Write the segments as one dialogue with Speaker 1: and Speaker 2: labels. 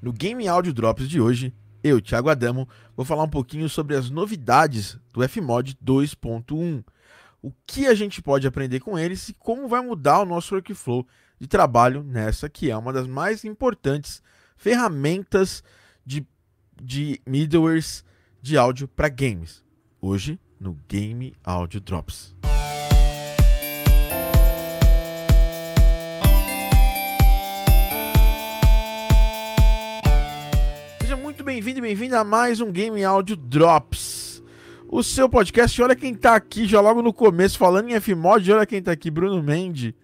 Speaker 1: No Game Audio Drops de hoje, eu, Thiago Adamo, vou falar um pouquinho sobre as novidades do Fmod 2.1. O que a gente pode aprender com eles e como vai mudar o nosso workflow de trabalho nessa que é uma das mais importantes ferramentas de, de middlewares de áudio para games. Hoje no Game Audio Drops. Bem-vindo e bem-vinda a mais um Game Audio Drops. O seu podcast, olha quem tá aqui já logo no começo, falando em Fmod, olha quem tá aqui, Bruno Mendes.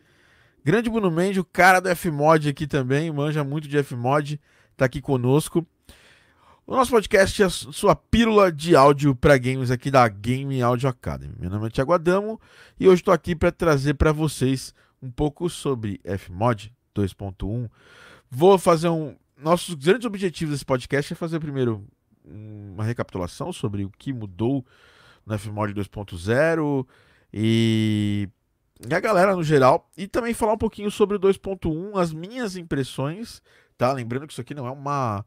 Speaker 1: Grande Bruno Mendes, o cara do Fmod aqui também, manja muito de Fmod, tá aqui conosco. O nosso podcast é a sua pílula de áudio para games aqui da Game Audio Academy. Meu nome é Thiago Adamo e hoje estou aqui para trazer para vocês um pouco sobre Fmod 2.1. Vou fazer um nossos grandes objetivos desse podcast é fazer primeiro uma recapitulação sobre o que mudou no FMOD 2.0 e a galera no geral e também falar um pouquinho sobre o 2.1, as minhas impressões, tá? Lembrando que isso aqui não é uma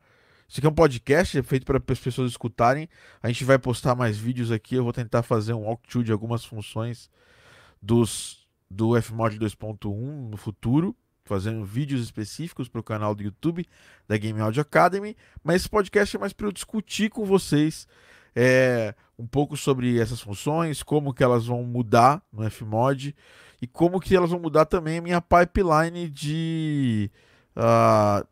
Speaker 1: isso aqui é um podcast é feito para as pessoas escutarem. A gente vai postar mais vídeos aqui. Eu vou tentar fazer um walkthrough de algumas funções dos do Fmod 2.1 no futuro fazendo vídeos específicos para o canal do YouTube da Game Audio Academy, mas esse podcast é mais para eu discutir com vocês é, um pouco sobre essas funções, como que elas vão mudar no Fmod e como que elas vão mudar também a minha pipeline de, uh,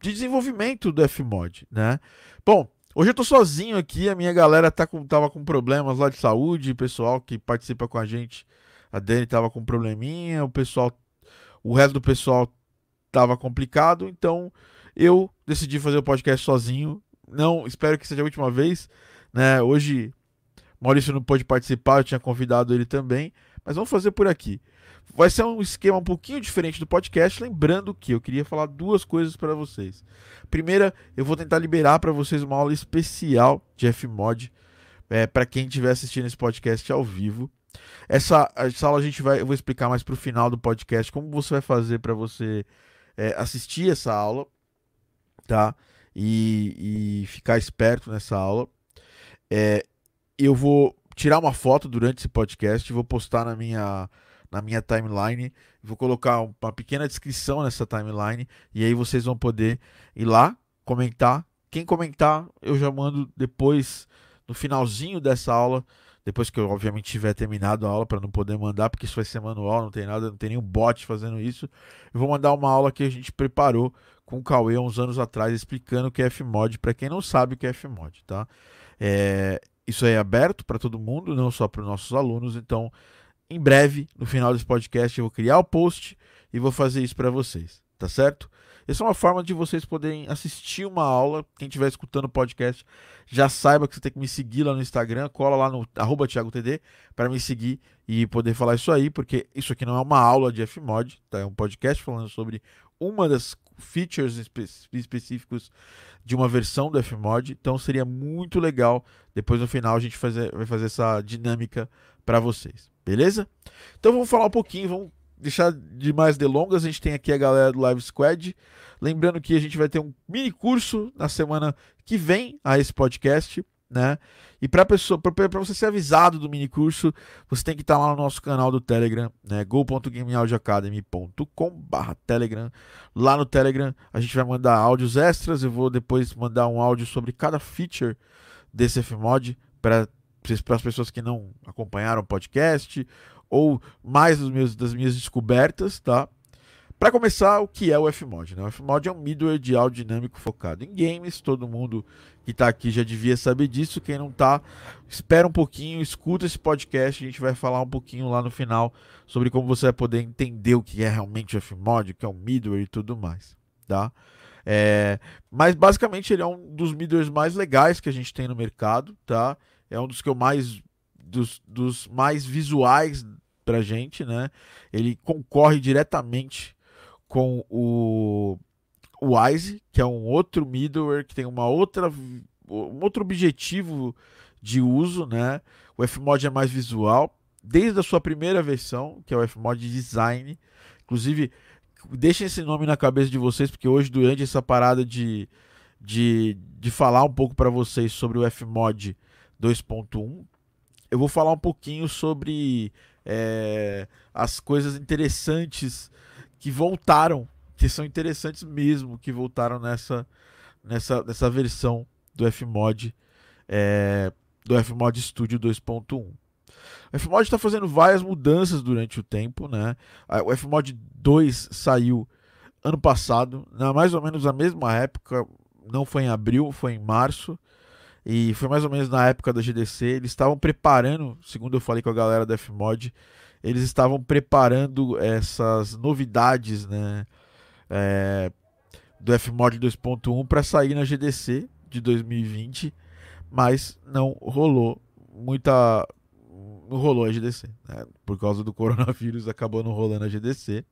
Speaker 1: de desenvolvimento do Fmod, né? Bom, hoje eu estou sozinho aqui, a minha galera tá com, tava com problemas lá de saúde, o pessoal que participa com a gente, a Dani tava com um probleminha, o pessoal o resto do pessoal estava complicado, então eu decidi fazer o podcast sozinho. Não, espero que seja a última vez, né? Hoje Maurício não pôde participar, eu tinha convidado ele também, mas vamos fazer por aqui. Vai ser um esquema um pouquinho diferente do podcast, lembrando que eu queria falar duas coisas para vocês. Primeira, eu vou tentar liberar para vocês uma aula especial de Fmod é, para quem estiver assistindo esse podcast ao vivo. Essa, aula a gente vai, eu vou explicar mais para o final do podcast como você vai fazer para você é, assistir essa aula, tá? E, e ficar esperto nessa aula. É, eu vou tirar uma foto durante esse podcast, vou postar na minha na minha timeline, vou colocar uma pequena descrição nessa timeline e aí vocês vão poder ir lá comentar. Quem comentar, eu já mando depois no finalzinho dessa aula depois que eu obviamente tiver terminado a aula para não poder mandar, porque isso vai ser manual, não tem nada, não tem nenhum bot fazendo isso. Eu vou mandar uma aula que a gente preparou com o Cauê uns anos atrás, explicando o que é Fmod, para quem não sabe o que é Fmod, tá? É, isso é aberto para todo mundo, não só para os nossos alunos, então em breve, no final desse podcast, eu vou criar o post e vou fazer isso para vocês, tá certo? Essa é uma forma de vocês poderem assistir uma aula. Quem estiver escutando o podcast já saiba que você tem que me seguir lá no Instagram, cola lá no arroba ThiagoTD para me seguir e poder falar isso aí, porque isso aqui não é uma aula de Fmod, tá? É um podcast falando sobre uma das features espe específicos de uma versão do Fmod. Então seria muito legal depois no final a gente fazer, vai fazer essa dinâmica para vocês, beleza? Então vamos falar um pouquinho, vamos deixar de mais delongas, a gente tem aqui a galera do Live Squad. Lembrando que a gente vai ter um mini curso na semana que vem a esse podcast, né? E para você ser avisado do mini curso, você tem que estar lá no nosso canal do Telegram, né? go.gameaudioacademy.com/telegram. Lá no Telegram a gente vai mandar áudios extras, eu vou depois mandar um áudio sobre cada feature desse Fmod para para as pessoas que não acompanharam o podcast ou mais meus, das minhas descobertas, tá? Para começar, o que é o Fmod? Né? O Fmod é um middleware de áudio dinâmico focado em games. Todo mundo que está aqui já devia saber disso. Quem não está, espera um pouquinho, escuta esse podcast. A gente vai falar um pouquinho lá no final sobre como você vai poder entender o que é realmente o Fmod, o que é o middleware e tudo mais, tá? É, mas basicamente ele é um dos middlewares mais legais que a gente tem no mercado, tá? É um dos que eu mais dos, dos mais visuais pra gente, né? Ele concorre diretamente com o, Wise, que é um outro middleware que tem uma outra, um outro objetivo de uso, né? O Fmod é mais visual, desde a sua primeira versão, que é o Fmod Design. Inclusive, deixem esse nome na cabeça de vocês, porque hoje, durante essa parada de, de, de falar um pouco para vocês sobre o Fmod 2.1. Eu vou falar um pouquinho sobre é, as coisas interessantes que voltaram, que são interessantes mesmo, que voltaram nessa, nessa, nessa versão do Fmod, é, do Fmod Studio 2.1. O Fmod está fazendo várias mudanças durante o tempo, né? O Fmod 2 saiu ano passado, na mais ou menos a mesma época, não foi em abril, foi em março. E foi mais ou menos na época da GDC. Eles estavam preparando, segundo eu falei com a galera da Fmod, eles estavam preparando essas novidades, né? É, do Fmod 2.1 para sair na GDC de 2020, mas não rolou muita não rolou a GDC, né? por causa do coronavírus acabou não rolando a GDC.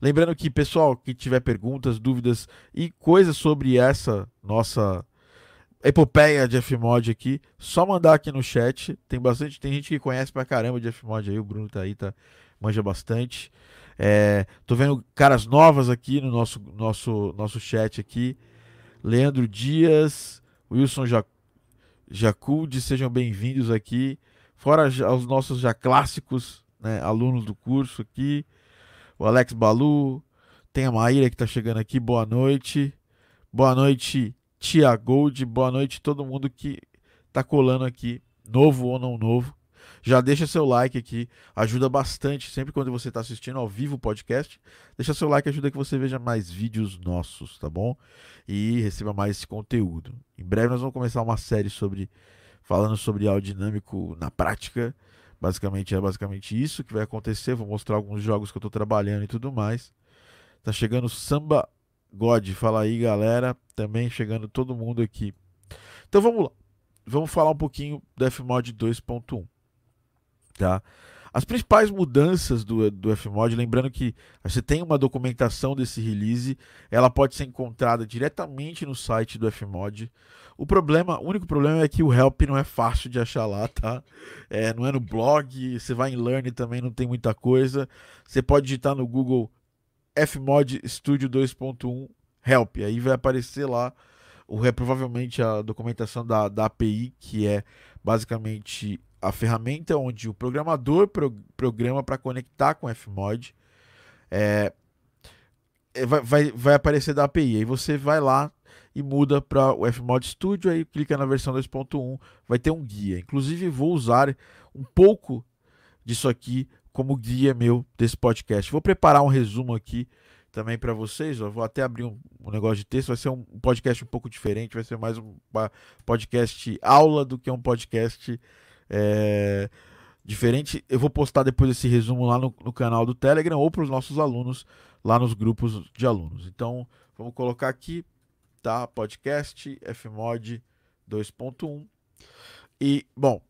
Speaker 1: Lembrando que pessoal que tiver perguntas, dúvidas e coisas sobre essa nossa epopeia de Fmod aqui, só mandar aqui no chat. Tem bastante, tem gente que conhece pra caramba de Fmod aí, o Bruno tá aí, tá manja bastante. É, tô vendo caras novas aqui no nosso nosso nosso chat aqui. Leandro Dias, Wilson Jacud, sejam bem-vindos aqui. Fora os nossos já clássicos, né, alunos do curso aqui. O Alex Balu, tem a Maíra que está chegando aqui, boa noite. Boa noite, Tia Gold, boa noite todo mundo que está colando aqui, novo ou não novo. Já deixa seu like aqui, ajuda bastante. Sempre quando você está assistindo ao vivo o podcast, deixa seu like, ajuda que você veja mais vídeos nossos, tá bom? E receba mais conteúdo. Em breve nós vamos começar uma série sobre falando sobre áudio dinâmico na prática. Basicamente é basicamente isso que vai acontecer. Vou mostrar alguns jogos que eu estou trabalhando e tudo mais. Tá chegando Samba God, fala aí galera. Também chegando todo mundo aqui. Então vamos lá. Vamos falar um pouquinho do Fmod 2.1. Tá? As principais mudanças do, do Fmod, lembrando que você tem uma documentação desse release, ela pode ser encontrada diretamente no site do Fmod. O problema, o único problema é que o help não é fácil de achar lá, tá? É, não é no blog, você vai em Learn também não tem muita coisa. Você pode digitar no Google Fmod Studio 2.1 help, aí vai aparecer lá o é provavelmente a documentação da, da API, que é basicamente a ferramenta onde o programador pro, programa para conectar com Fmod. É, é, vai, vai, vai aparecer da API. Aí você vai lá e muda para o Fmod Studio, aí clica na versão 2.1, vai ter um guia. Inclusive vou usar um pouco disso aqui como guia meu desse podcast. Vou preparar um resumo aqui também para vocês. Ó. Vou até abrir um, um, negócio de texto. Vai ser um podcast um pouco diferente. Vai ser mais um podcast aula do que um podcast é, diferente. Eu vou postar depois esse resumo lá no, no canal do Telegram ou para os nossos alunos lá nos grupos de alunos. Então vamos colocar aqui tá? Podcast Fmod 2.1. E, bom,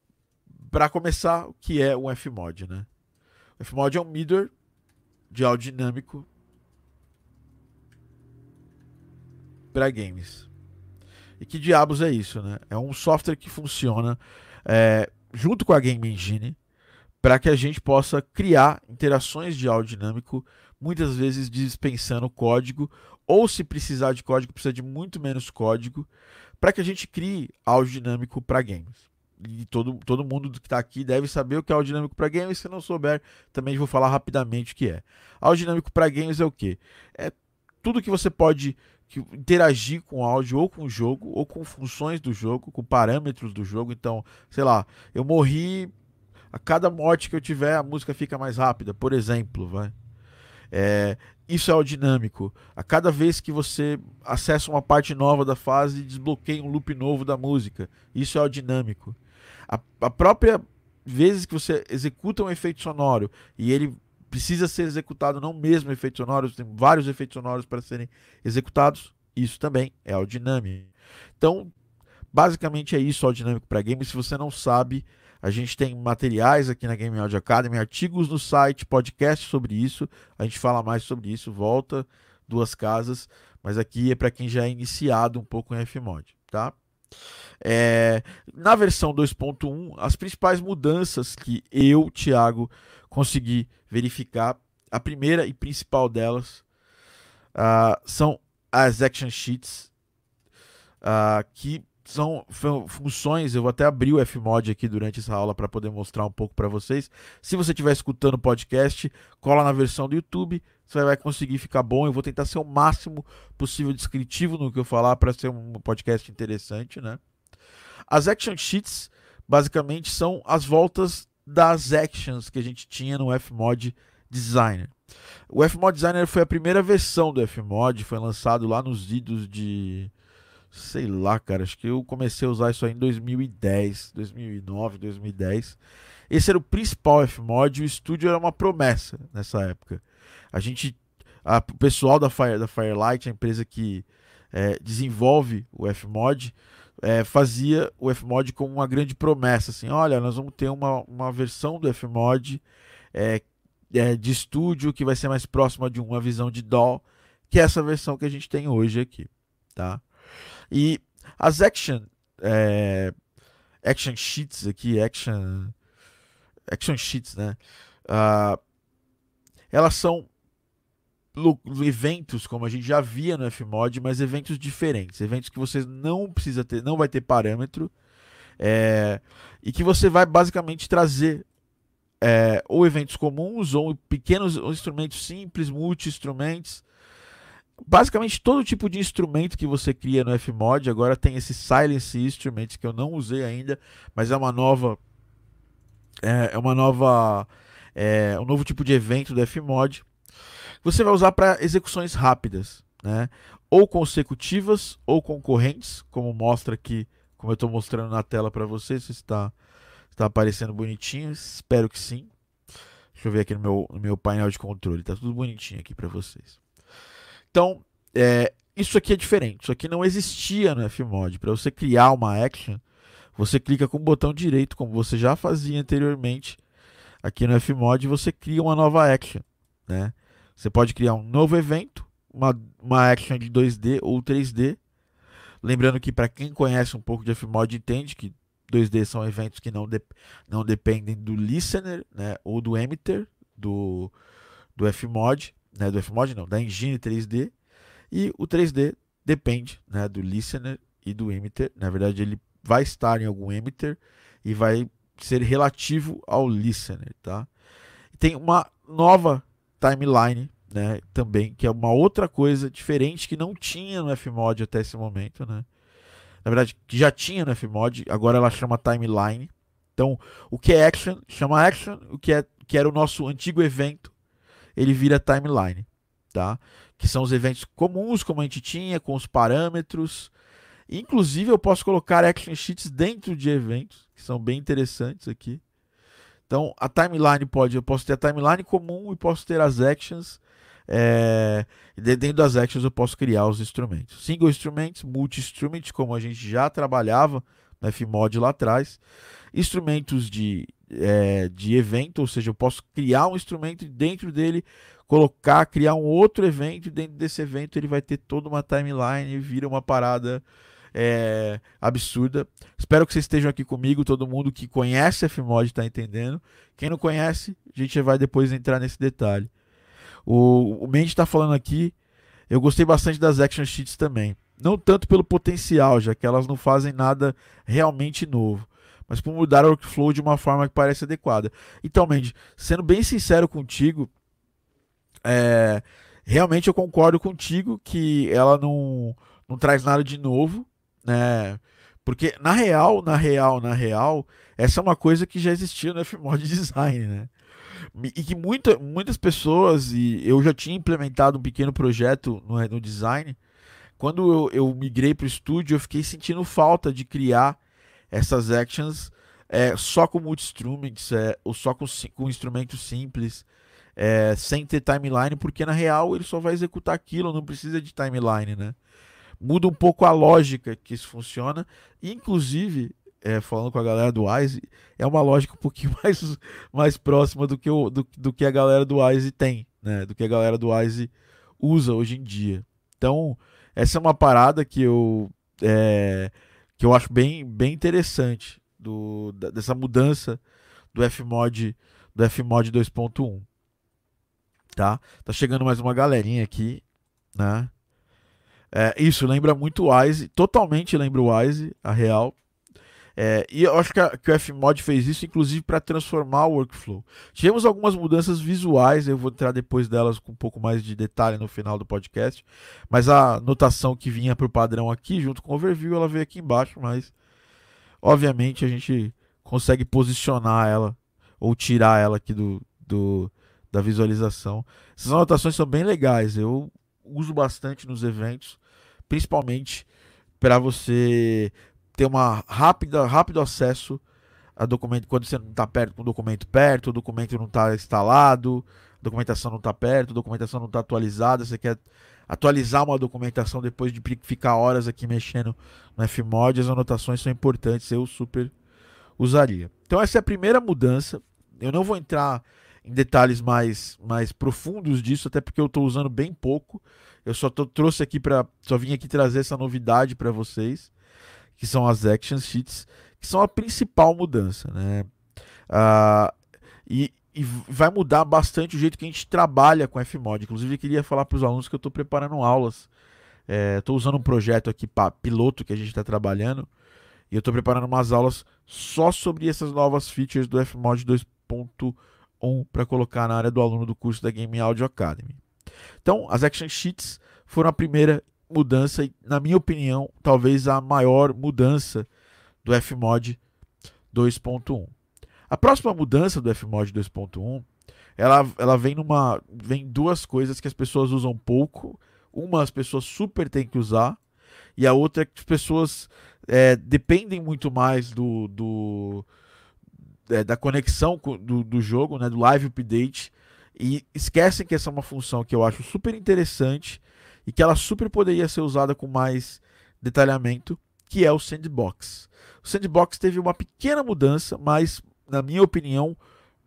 Speaker 1: para começar, o que é um Fmod, né? O Fmod é um middleware de áudio dinâmico para games. E que diabos é isso, né? É um software que funciona é, junto com a Game Engine para que a gente possa criar interações de áudio dinâmico, muitas vezes dispensando código ou se precisar de código, precisa de muito menos código, para que a gente crie áudio dinâmico para games. E todo, todo mundo que está aqui deve saber o que é áudio dinâmico para games. Se não souber, também vou falar rapidamente o que é. Áudio dinâmico para games é o que? É tudo que você pode interagir com áudio ou com o jogo, ou com funções do jogo, com parâmetros do jogo. Então, sei lá, eu morri, a cada morte que eu tiver, a música fica mais rápida, por exemplo, vai. É, isso é o dinâmico. A cada vez que você acessa uma parte nova da fase, desbloqueia um loop novo da música. Isso é o dinâmico. A, a própria vezes que você executa um efeito sonoro e ele precisa ser executado não mesmo efeito sonoro, tem vários efeitos sonoros para serem executados. Isso também é o dinâmico. Então, basicamente é isso o dinâmico para game. Se você não sabe, a gente tem materiais aqui na Game Audio Academy, artigos no site, podcast sobre isso. A gente fala mais sobre isso, volta duas casas, mas aqui é para quem já é iniciado um pouco em Fmod, tá? É, na versão 2.1, as principais mudanças que eu, Thiago, consegui verificar, a primeira e principal delas uh, são as action sheets. uh, que são funções. Eu vou até abrir o Fmod aqui durante essa aula para poder mostrar um pouco para vocês. Se você estiver escutando o podcast, cola na versão do YouTube, você vai conseguir ficar bom. Eu vou tentar ser o máximo possível descritivo no que eu falar para ser um podcast interessante, né? As action sheets basicamente são as voltas das actions que a gente tinha no Fmod Designer. O Fmod Designer foi a primeira versão do Fmod, foi lançado lá nos idos de sei lá, cara, acho que eu comecei a usar isso aí em 2010, 2009, 2010. Esse era o principal Fmod, o estúdio era uma promessa nessa época. A gente, a, o pessoal da, Fire, da Firelight, a empresa que é, desenvolve o Fmod, é, fazia o Fmod como uma grande promessa, assim, olha, nós vamos ter uma, uma versão do Fmod é, é, de estúdio que vai ser mais próxima de uma visão de DAW, que é essa versão que a gente tem hoje aqui, tá? E as action, é, action sheets aqui, action, action sheets, né? Uh, elas são eventos como a gente já via no Fmod, mas eventos diferentes, eventos que você não precisa ter, não vai ter parâmetro, é, e que você vai basicamente trazer é, ou eventos comuns ou pequenos ou instrumentos simples, multi-instrumentos, basicamente todo tipo de instrumento que você cria no Fmod agora tem esse Silence Instruments que eu não usei ainda, mas é uma nova é, é uma nova é, um novo tipo de evento do Fmod. Você vai usar para execuções rápidas, né? Ou consecutivas ou concorrentes, como mostra aqui, como eu estou mostrando na tela para vocês, se está está aparecendo bonitinho, espero que sim. Deixa eu ver aqui no meu, no meu painel de controle, tá tudo bonitinho aqui para vocês. Então, é, isso aqui é diferente. Isso aqui não existia no Fmod. Para você criar uma action, você clica com o botão direito, como você já fazia anteriormente aqui no Fmod, você cria uma nova action. Né? Você pode criar um novo evento, uma, uma action de 2D ou 3D. Lembrando que para quem conhece um pouco de Fmod entende que 2D são eventos que não, de, não dependem do listener né, ou do emitter do, do Fmod né, do Fmod não, da engine 3D, e o 3D depende né, do listener e do emitter. Na verdade, ele vai estar em algum emitter e vai ser relativo ao listener, tá? Tem uma nova timeline, né, também, que é uma outra coisa diferente que não tinha no Fmod até esse momento, né? Na verdade, que já tinha no Fmod, agora ela chama timeline. Então, o que é action chama action, o que é que era o nosso antigo evento ele vira timeline, tá? Que são os eventos comuns como a gente tinha, com os parâmetros. Inclusive eu posso colocar action sheets dentro de eventos, que são bem interessantes aqui. Então a timeline pode, eu posso ter a timeline comum e posso ter as actions. É, dentro das actions eu posso criar os instrumentos. Single instruments, multi-instrument, como a gente já trabalhava no Fmod lá atrás. Instrumentos de é, de evento, ou seja, eu posso criar um instrumento e dentro dele colocar, criar um outro evento e dentro desse evento ele vai ter toda uma timeline e vira uma parada é, absurda. Espero que vocês estejam aqui comigo, todo mundo que conhece Fmod está entendendo. Quem não conhece, a gente vai depois entrar nesse detalhe. O, o Mendes está falando aqui, eu gostei bastante das action sheets também. Não tanto pelo potencial, já que elas não fazem nada realmente novo mas por mudar o workflow de uma forma que parece adequada. Então, Mendes, sendo bem sincero contigo, é, realmente eu concordo contigo que ela não, não traz nada de novo, né? Porque na real, na real, na real, essa é uma coisa que já existia no Fmod Design, né? E que muita, muitas pessoas, e eu já tinha implementado um pequeno projeto no, no design, quando eu, eu migrei para o estúdio, eu fiquei sentindo falta de criar essas actions é, só com multi-instruments, é, ou só com, com instrumentos simples, é, sem ter timeline, porque na real ele só vai executar aquilo, não precisa de timeline, né? Muda um pouco a lógica que isso funciona, inclusive, é, falando com a galera do Wise, é uma lógica um pouquinho mais, mais próxima do que, o, do, do que a galera do Wise tem, né? Do que a galera do Wise usa hoje em dia. Então, essa é uma parada que eu é, que eu acho bem, bem interessante do, dessa mudança do Fmod do Fmod 2.1. Tá? Tá chegando mais uma galerinha aqui, né? É, isso lembra muito o Wise, totalmente lembra o Wise, a real. É, e eu acho que, a, que o Fmod fez isso, inclusive, para transformar o workflow. Tivemos algumas mudanças visuais, eu vou entrar depois delas com um pouco mais de detalhe no final do podcast. Mas a notação que vinha para o padrão aqui, junto com o overview, ela veio aqui embaixo, mas obviamente a gente consegue posicionar ela ou tirar ela aqui do, do da visualização. Essas anotações são bem legais, eu uso bastante nos eventos, principalmente para você ter uma rápida, rápido acesso a documento quando você não está perto com o documento perto, o documento não está instalado, a documentação não está perto, a documentação não está atualizada, você quer atualizar uma documentação depois de ficar horas aqui mexendo no Fmod, as anotações são importantes, eu super usaria. Então essa é a primeira mudança. Eu não vou entrar em detalhes mais, mais profundos disso, até porque eu estou usando bem pouco. Eu só tô, trouxe aqui para, só vim aqui trazer essa novidade para vocês, que são as action sheets, que são a principal mudança, né? Ah, e, e vai mudar bastante o jeito que a gente trabalha com Fmod. Inclusive, eu queria falar para os alunos que eu estou preparando aulas. Estou é, usando um projeto aqui para piloto que a gente está trabalhando. E eu estou preparando umas aulas só sobre essas novas features do Fmod 2.1 para colocar na área do aluno do curso da Game Audio Academy. Então, as Action Sheets foram a primeira mudança e, na minha opinião, talvez a maior mudança do Fmod 2.1. A próxima mudança do Fmod 2.1, ela, ela vem numa vem duas coisas que as pessoas usam pouco. Uma as pessoas super têm que usar e a outra é que as pessoas é, dependem muito mais do, do é, da conexão do, do jogo, né, do live update e esquecem que essa é uma função que eu acho super interessante e que ela super poderia ser usada com mais detalhamento, que é o sandbox. O sandbox teve uma pequena mudança, mas na minha opinião,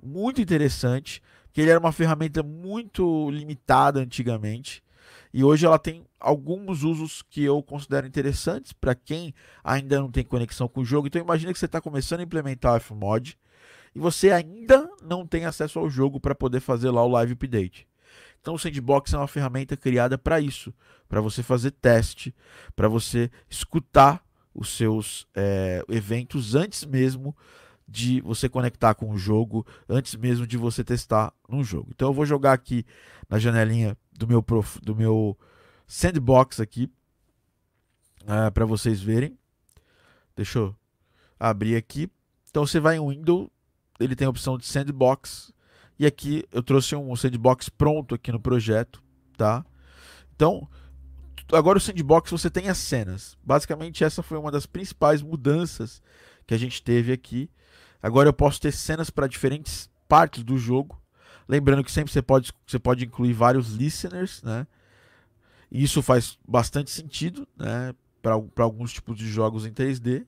Speaker 1: muito interessante, que ele era uma ferramenta muito limitada antigamente e hoje ela tem alguns usos que eu considero interessantes para quem ainda não tem conexão com o jogo. Então imagina que você está começando a implementar o Fmod e você ainda não tem acesso ao jogo para poder fazer lá o live update. Então o Sandbox é uma ferramenta criada para isso, para você fazer teste, para você escutar os seus é, eventos antes mesmo de você conectar com o jogo antes mesmo de você testar no jogo. Então eu vou jogar aqui na janelinha do meu prof, do meu sandbox aqui é, para vocês verem. Deixa eu abrir aqui. Então você vai em Windows, ele tem a opção de sandbox e aqui eu trouxe um sandbox pronto aqui no projeto, tá? Então agora o sandbox você tem as cenas. Basicamente essa foi uma das principais mudanças que a gente teve aqui. Agora eu posso ter cenas para diferentes partes do jogo. Lembrando que sempre você pode, você pode incluir vários listeners, né? E isso faz bastante sentido, né? Para alguns tipos de jogos em 3D.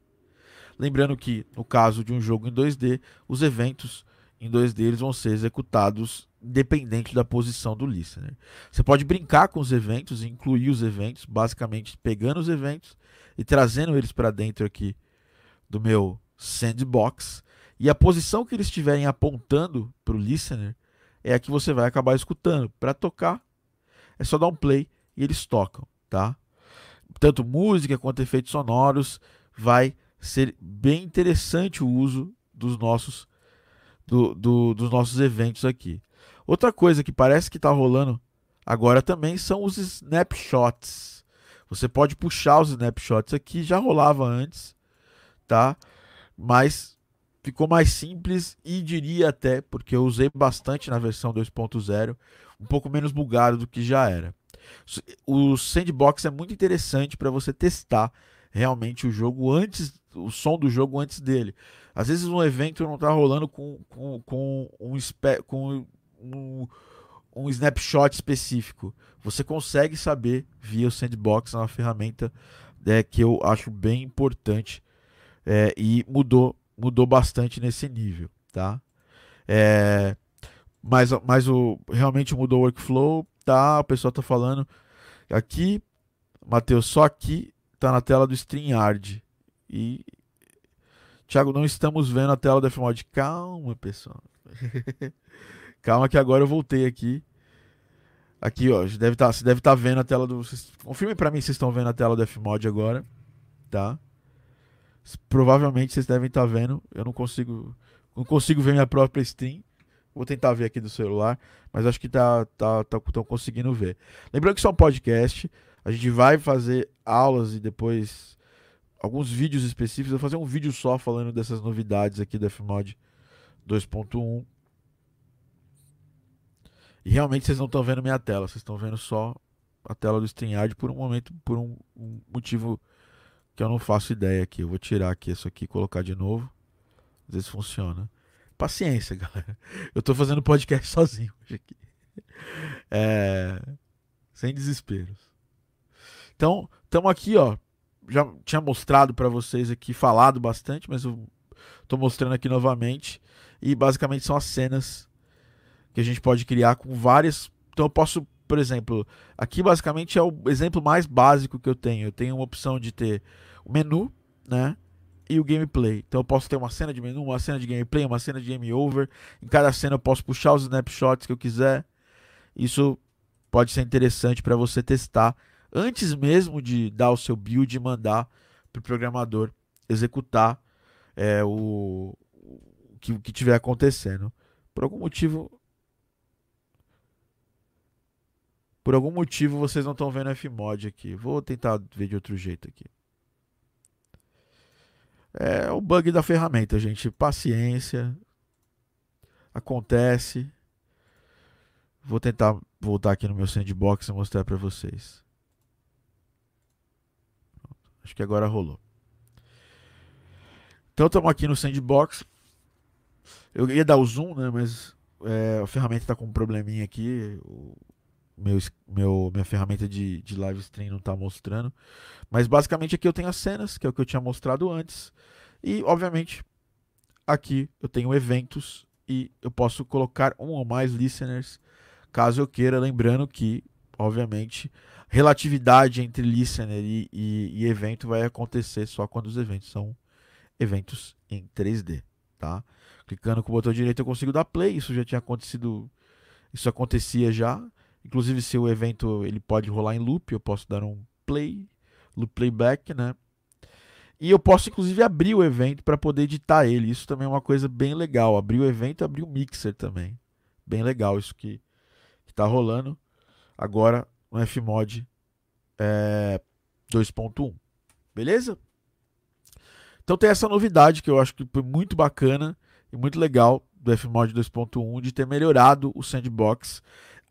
Speaker 1: Lembrando que, no caso de um jogo em 2D, os eventos em 2D eles vão ser executados independente da posição do listener. Você pode brincar com os eventos, incluir os eventos, basicamente pegando os eventos e trazendo eles para dentro aqui do meu sandbox e a posição que eles estiverem apontando para o listener é a que você vai acabar escutando. Para tocar, é só dar um play e eles tocam, tá? Tanto música quanto efeitos sonoros, vai ser bem interessante o uso dos nossos, do, do, dos nossos eventos aqui. Outra coisa que parece que está rolando agora também são os snapshots. Você pode puxar os snapshots aqui, já rolava antes, tá? Mas ficou mais simples e diria até, porque eu usei bastante na versão 2.0, um pouco menos bugado do que já era. O sandbox é muito interessante para você testar realmente o jogo antes, o som do jogo antes dele. Às vezes um evento não está rolando com, com, com, um, com um, um snapshot específico. Você consegue saber via o sandbox, é uma ferramenta é, que eu acho bem importante é, e mudou mudou bastante nesse nível, tá? É, mas, mas o, realmente mudou o workflow, tá? O pessoal tá falando aqui, Matheus, só aqui tá na tela do StreamYard. E, Thiago, não estamos vendo a tela do Fmod. Calma, pessoal. Calma que agora eu voltei aqui. Aqui, ó, deve tá, você deve estar tá vendo a tela do. Confirme para mim se vocês estão vendo a tela do Fmod agora, tá? Provavelmente vocês devem estar tá vendo. Eu não consigo, não consigo ver minha própria stream. Vou tentar ver aqui do celular, mas acho que tá, tá, tá, tão conseguindo ver. Lembrando que isso é um podcast, a gente vai fazer aulas e depois alguns vídeos específicos. Vou fazer um vídeo só falando dessas novidades aqui do Fmod 2.1 e realmente vocês não estão vendo minha tela, vocês estão vendo só a tela do StreamYard por um momento, por um, um, motivo que eu não faço ideia aqui. Eu vou tirar aqui isso aqui colocar de novo. Às vezes funciona. Paciência, galera. Eu estou fazendo podcast sozinho hoje aqui. É... Sem desesperos. Então, estamos aqui, ó. Já tinha mostrado para vocês aqui, falado bastante, mas eu estou mostrando aqui novamente. E basicamente são as cenas que a gente pode criar com várias. Então eu posso, por exemplo, aqui basicamente é o exemplo mais básico que eu tenho. Eu tenho uma opção de ter o menu, né? E o gameplay. Então eu posso ter uma cena de menu, uma cena de gameplay, uma cena de game over. Em cada cena eu posso puxar os snapshots que eu quiser. Isso pode ser interessante para você testar antes mesmo de dar o seu build e mandar para o programador executar é, o, o que, que tiver acontecendo. Por algum motivo Por algum motivo vocês não estão vendo Fmod aqui. Vou tentar ver de outro jeito aqui. É o bug da ferramenta, gente. Paciência. Acontece. Vou tentar voltar aqui no meu sandbox e mostrar para vocês. Acho que agora rolou. Então estamos aqui no sandbox. Eu ia dar o zoom, né? Mas é, a ferramenta está com um probleminha aqui. O, meu, meu, minha ferramenta de, de live stream não está mostrando. Mas basicamente aqui eu tenho as cenas, que é o que eu tinha mostrado antes. E, obviamente, aqui eu tenho eventos e eu posso colocar um ou mais listeners, caso eu queira. Lembrando que, obviamente, relatividade entre listener e, e, e evento vai acontecer só quando os eventos são eventos em 3D, tá? Clicando com o botão direito eu consigo dar play, isso já tinha acontecido, isso acontecia já. Inclusive, se o evento ele pode rolar em loop, eu posso dar um play, loop playback, né? E eu posso, inclusive, abrir o evento para poder editar ele. Isso também é uma coisa bem legal. Abrir o evento abrir o mixer também. Bem legal isso que está rolando agora no Fmod é, 2.1. Beleza? Então tem essa novidade que eu acho que foi muito bacana e muito legal do Fmod 2.1 de ter melhorado o sandbox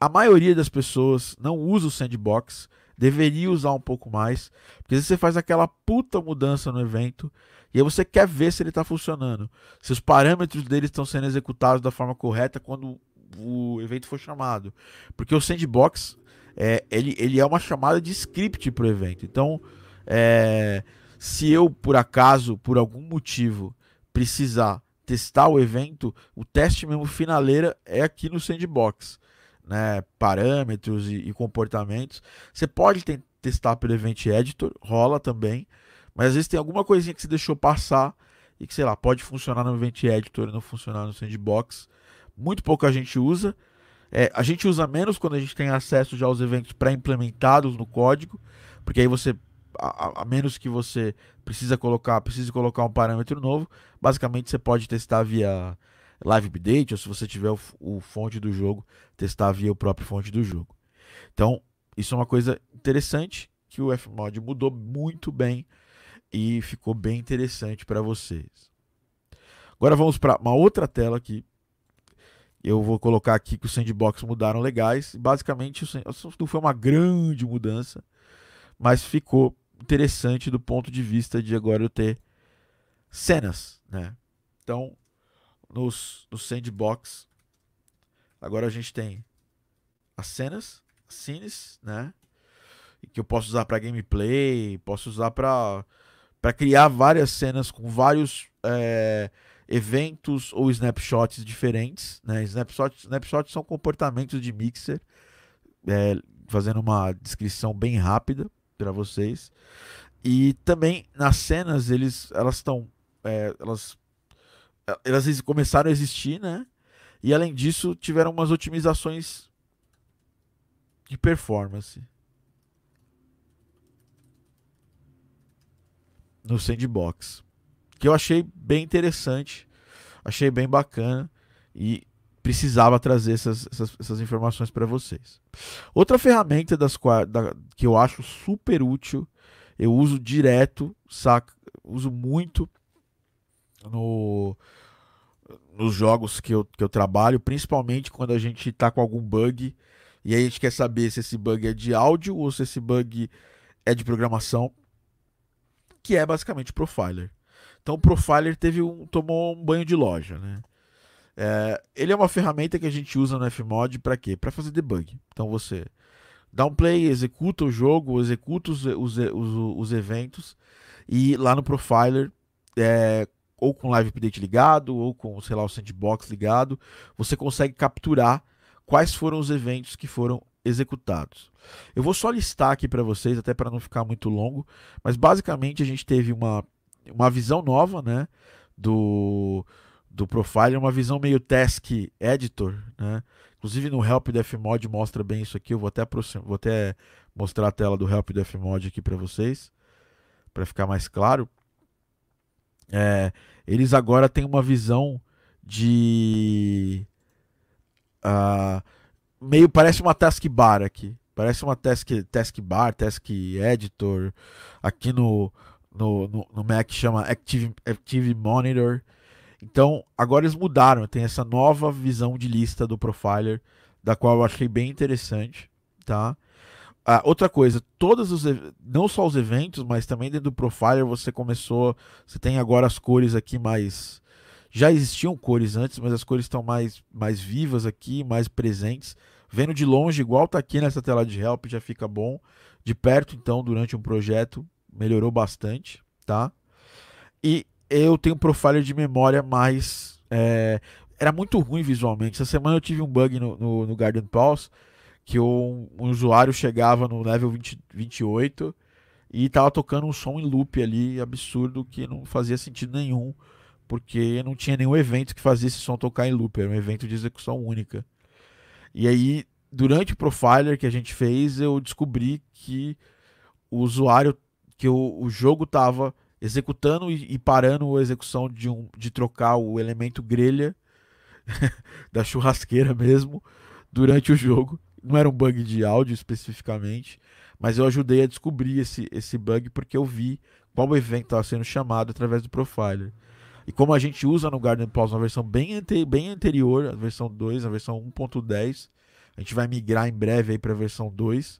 Speaker 1: a maioria das pessoas não usa o sandbox, deveria usar um pouco mais, porque você faz aquela puta mudança no evento e aí você quer ver se ele está funcionando, se os parâmetros dele estão sendo executados da forma correta quando o evento for chamado, porque o sandbox é, ele, ele é uma chamada de script para o evento. Então, é, se eu por acaso, por algum motivo, precisar testar o evento, o teste mesmo finaleira é aqui no sandbox né, parâmetros e, e, comportamentos. Você pode ter, testar pelo Event Editor, rola também, mas às vezes tem alguma coisinha que você deixou passar e que, sei lá, pode funcionar no Event Editor e não funcionar no Sandbox. Muito pouca gente usa. É, a gente usa menos quando a gente tem acesso já aos eventos pré-implementados no código, porque aí você, a, a, menos que você precisa colocar, precise colocar um parâmetro novo, basicamente você pode testar via live update, ou se você tiver o, o fonte do jogo, testar via o próprio fonte do jogo. Então, isso é uma coisa interessante que o Fmod mudou muito bem e ficou bem interessante para vocês. Agora vamos para uma outra tela aqui. Eu vou colocar aqui que os sandbox mudaram legais. Basicamente, não foi uma grande mudança, mas ficou interessante do ponto de vista de agora eu ter cenas, né? Então, nos, no sandbox. Agora a gente tem as cenas, as scenes, né? Que eu posso usar para gameplay, posso usar para para criar várias cenas com vários é, eventos ou snapshots diferentes, né? Snapshots, snapshots são comportamentos de mixer, é, fazendo uma descrição bem rápida para vocês. E também nas cenas eles elas estão é, elas elas começaram a existir, né? E além disso, tiveram umas otimizações de performance no sandbox, que eu achei bem interessante, achei bem bacana e precisava trazer essas, essas, essas informações para vocês. Outra ferramenta das da, que eu acho super útil, eu uso direto, saca, uso muito no, nos jogos que eu, que eu trabalho, principalmente quando a gente está com algum bug e aí a gente quer saber se esse bug é de áudio ou se esse bug é de programação, que é basicamente Profiler. Então o Profiler teve um, tomou um banho de loja, né? É, ele é uma ferramenta que a gente usa no Fmod para quê? Para fazer debug. Então você dá um play, executa o jogo, executa os, os, os, os eventos e lá no Profiler, é, ou com Live Update ligado, ou com, sei lá, o Sandbox ligado, você consegue capturar quais foram os eventos que foram executados. Eu vou só listar aqui para vocês, até para não ficar muito longo, mas basicamente a gente teve uma, uma visão nova, né, do, do Profiler, uma visão meio Task Editor, né, inclusive no Help do Fmod mostra bem isso aqui, eu vou até, vou até mostrar a tela do Help do Fmod aqui para vocês, para ficar mais claro. É, eles agora têm uma visão de... Uh, meio parece uma taskbar aqui. Parece uma task, taskbar, task editor. Aqui no, no, no, Mac chama Active, Active Monitor. Então, agora eles mudaram. Tem essa nova visão de lista do Profiler, da qual eu achei bem interessante. Tá? Ah, outra coisa, todos os não só os eventos, mas também dentro do Profiler você começou. Você tem agora as cores aqui mais. Já existiam cores antes, mas as cores estão mais, mais vivas aqui, mais presentes. Vendo de longe, igual tá aqui nessa tela de help, já fica bom. De perto, então, durante um projeto, melhorou bastante, tá? E eu tenho um profiler de memória mais. É... Era muito ruim visualmente. Essa semana eu tive um bug no, no, no Garden Pulse que um, um, usuário chegava no level 20, 28 e tava tocando um som em loop ali absurdo que não fazia sentido nenhum, porque não tinha nenhum evento que fazia esse som tocar em loop, era um evento de execução única. E aí, durante o profiler que a gente fez, eu descobri que o usuário, que o, o jogo estava executando e, e, parando a execução de, um, de trocar o elemento grelha da churrasqueira mesmo durante o jogo. Não era um bug de áudio especificamente, mas eu ajudei a descobrir esse, esse bug porque eu vi qual evento estava sendo chamado através do profiler. E como a gente usa no Garden Pause uma versão bem, ante bem anterior, a versão 2, a versão 1.10, a gente vai migrar em breve para a versão 2 e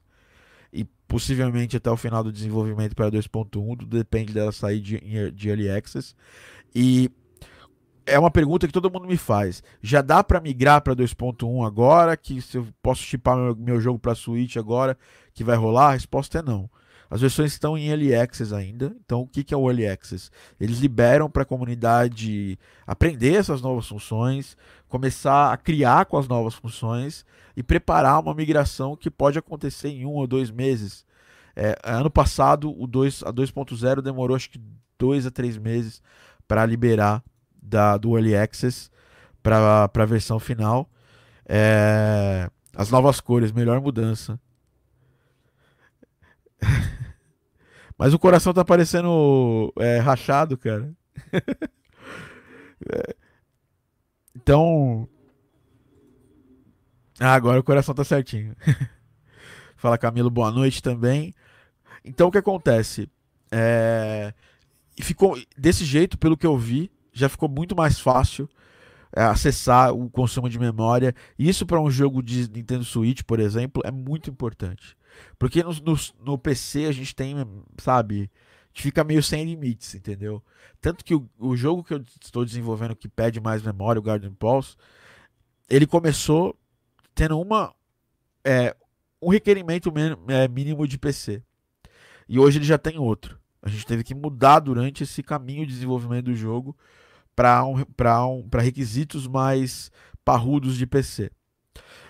Speaker 1: possivelmente até o final do desenvolvimento para 2.1, tudo depende dela sair de, de Early Access. E é uma pergunta que todo mundo me faz. Já dá para migrar para 2.1 agora? Que se eu posso chipar meu, meu jogo para Switch agora, que vai rolar? A resposta é não. As versões estão em Early Access ainda. Então, o que é o Early Access? Eles liberam para a comunidade aprender essas novas funções, começar a criar com as novas funções e preparar uma migração que pode acontecer em um ou dois meses. É, ano passado, o 2, a 2.0 demorou acho que dois a três meses para liberar da, do Early Access para a versão final. É, as novas cores, melhor mudança. Mas o coração tá parecendo é, rachado, cara. Então. Ah, agora o coração tá certinho. Fala Camilo, boa noite também. Então o que acontece? É... Ficou desse jeito, pelo que eu vi, já ficou muito mais fácil é, acessar o consumo de memória. Isso para um jogo de Nintendo Switch, por exemplo, é muito importante. Porque no, no, no, PC a gente tem, sabe, a gente fica meio sem limites, entendeu? Tanto que o, o jogo que eu estou desenvolvendo que pede mais memória, o Garden Pulse, ele começou tendo uma é, um requerimento é, mínimo de PC. E hoje ele já tem outro. A gente teve que mudar durante esse caminho de desenvolvimento do jogo para um, um, requisitos mais parrudos de PC.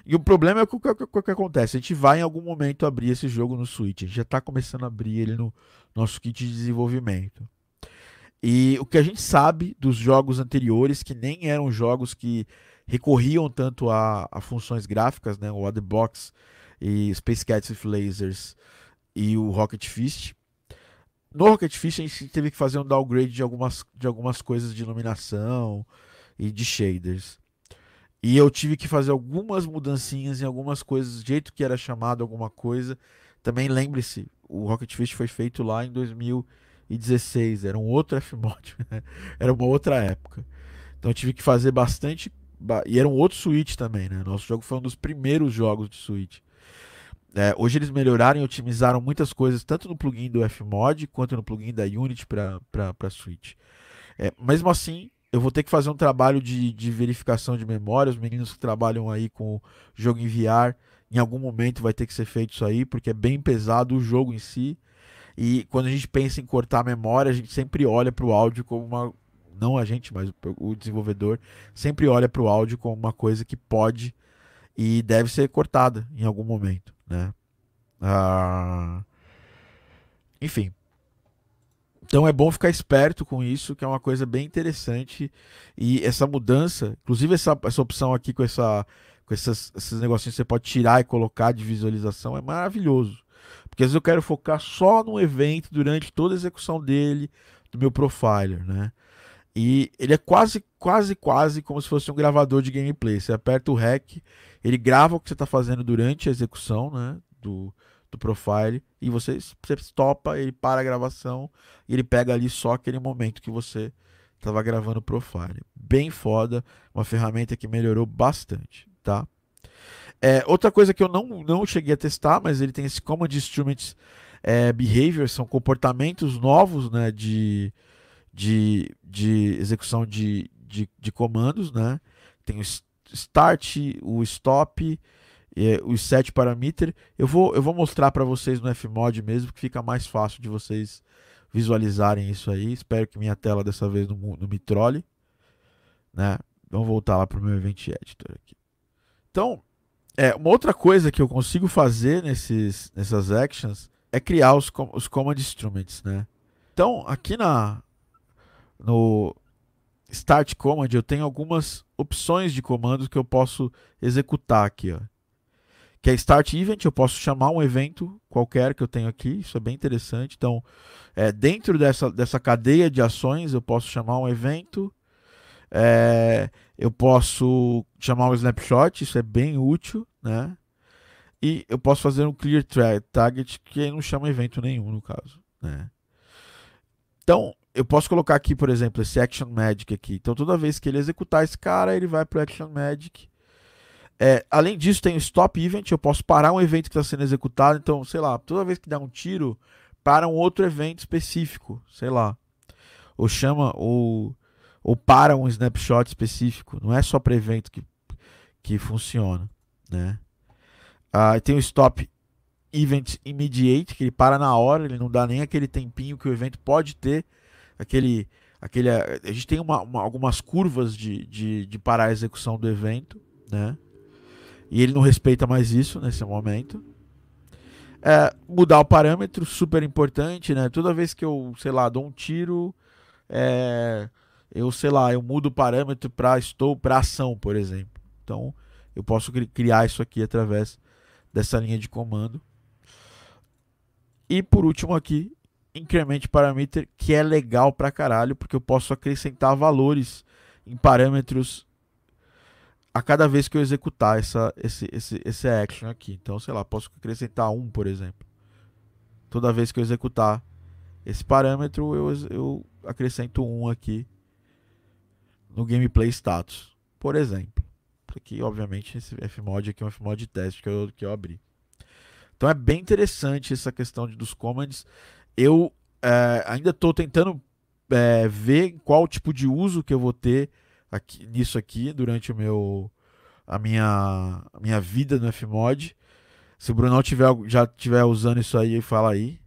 Speaker 1: E o problema é o que, que, que, acontece. A gente vai em algum momento abrir esse jogo no Switch. A gente já está começando a abrir ele no nosso kit de desenvolvimento. E o que a gente sabe dos jogos anteriores, que nem eram jogos que recorriam tanto a, a funções gráficas, né? O Box e Space Cats with Lasers e o Rocket Fist. No Rocket Fist a gente teve que fazer um downgrade de algumas, de algumas coisas de iluminação e de shaders. E eu tive que fazer algumas mudancinhas em algumas coisas, do jeito que era chamado alguma coisa. Também lembre-se, o Rocket Fist foi feito lá em 2016, era um outro Fmod, né? era uma outra época. Então eu tive que fazer bastante. E era um outro Switch também, né? Nosso jogo foi um dos primeiros jogos de Switch. É, hoje eles melhoraram e otimizaram muitas coisas, tanto no plugin do Fmod quanto no plugin da Unity para Switch. É, mesmo assim, eu vou ter que fazer um trabalho de, de verificação de memória. Os meninos que trabalham aí com o jogo em VR, em algum momento vai ter que ser feito isso aí, porque é bem pesado o jogo em si. E quando a gente pensa em cortar a memória, a gente sempre olha para o áudio como uma. Não a gente, mas o desenvolvedor sempre olha para o áudio como uma coisa que pode e deve ser cortada em algum momento, né? Ah, enfim, então é bom ficar esperto com isso, que é uma coisa bem interessante. E essa mudança, inclusive essa, essa opção aqui com, essa, com essas, esses negocinhos que você pode tirar e colocar de visualização é maravilhoso. Porque às vezes eu quero focar só no evento durante toda a execução dele, do meu profiler, né? E ele é quase, quase, quase como se fosse um gravador de gameplay. Você aperta o REC, ele grava o que você está fazendo durante a execução, né? Do, do profile e você, você topa, ele para a gravação e ele pega ali só aquele momento que você estava gravando o profile. Bem foda, uma ferramenta que melhorou bastante, tá? É, outra coisa que eu não, não cheguei a testar, mas ele tem esse Command Instruments é, Behavior, são comportamentos novos né, de, de, de execução de, de, de comandos, né? Tem o start, o stop, é, os sete parameters. Eu vou, eu vou mostrar para vocês no Fmod mesmo, que fica mais fácil de vocês visualizarem isso aí. Espero que minha tela dessa vez não, não me trole. Né? Vamos voltar lá para o meu Event Editor aqui. Então, é, uma outra coisa que eu consigo fazer nesses, nessas actions é criar os, os command instruments, né? Então, aqui na no Start Command eu tenho algumas opções de comandos que eu posso executar aqui, ó que é Start Event, eu posso chamar um evento qualquer que eu tenho aqui, isso é bem interessante. Então, é, dentro dessa, dessa cadeia de ações, eu posso chamar um evento, é, eu posso chamar um snapshot, isso é bem útil, né? E eu posso fazer um clear target, que não chama evento nenhum, no caso, né? Então, eu posso colocar aqui, por exemplo, esse Action Magic aqui. Então, toda vez que ele executar esse cara, ele vai para o Action Magic é, além disso, tem o stop event, eu posso parar um evento que está sendo executado. Então, sei lá, toda vez que dá um tiro, para um outro evento específico, sei lá. Ou chama, ou, ou para um snapshot específico. Não é só para evento que, que funciona, né? Ah, tem o stop event immediate, que ele para na hora, ele não dá nem aquele tempinho que o evento pode ter. Aquele, aquele, a gente tem uma, uma, algumas curvas de, de, de parar a execução do evento, né? E ele não respeita mais isso nesse momento. É, mudar o parâmetro, super importante, né? Toda vez que eu, sei lá, dou um tiro, é, eu, sei lá, eu mudo o parâmetro para estou para ação, por exemplo. Então, eu posso criar isso aqui através dessa linha de comando. E por último aqui, incremente parameter, que é legal pra caralho, porque eu posso acrescentar valores em parâmetros a cada vez que eu executar essa, esse, esse, esse action aqui. Então, sei lá, posso acrescentar um, por exemplo. Toda vez que eu executar esse parâmetro, eu, eu acrescento um aqui no gameplay status, por exemplo. Aqui, obviamente, esse Fmod aqui é um Fmod teste que eu, que eu abri. Então é bem interessante essa questão de, dos commands. Eu é, ainda estou tentando é, ver qual tipo de uso que eu vou ter aqui, nisso aqui durante o meu a minha a minha vida no Fmod. Se o Brunão tiver, já estiver usando isso aí, fala aí.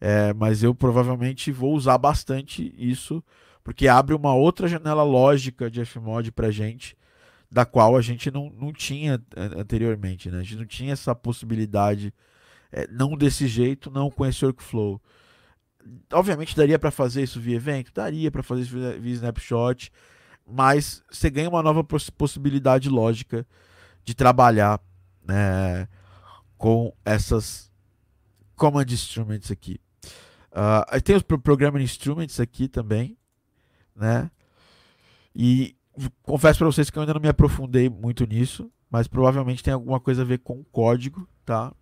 Speaker 1: É, mas eu provavelmente vou usar bastante isso, porque abre uma outra janela lógica de Fmod pra gente, da qual a gente não, não tinha anteriormente. Né? A gente não tinha essa possibilidade, é, não desse jeito, não com esse workflow. Obviamente daria para fazer isso via evento, daria para fazer isso via, via snapshot, mas você ganha uma nova possibilidade lógica de trabalhar né, com essas Command Instruments aqui. Uh, tem os Programming Instruments aqui também, né? E confesso para vocês que eu ainda não me aprofundei muito nisso, mas provavelmente tem alguma coisa a ver com código, tá?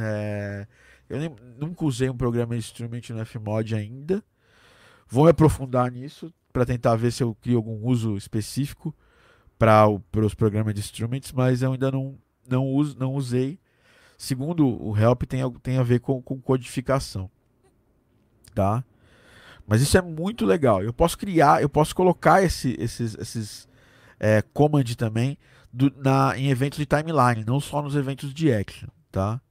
Speaker 1: É, eu nem, nunca usei um programa Instrument no Fmod ainda. Vou me aprofundar nisso para tentar ver se eu crio algum uso específico para os programas de instruments, mas eu ainda não, não, uso, não usei. Segundo o help, tem, tem a ver com, com codificação. Tá? Mas isso é muito legal. Eu posso criar, eu posso colocar esse, esses, esses é, command também do, na, em eventos de timeline, não só nos eventos de action. Tá?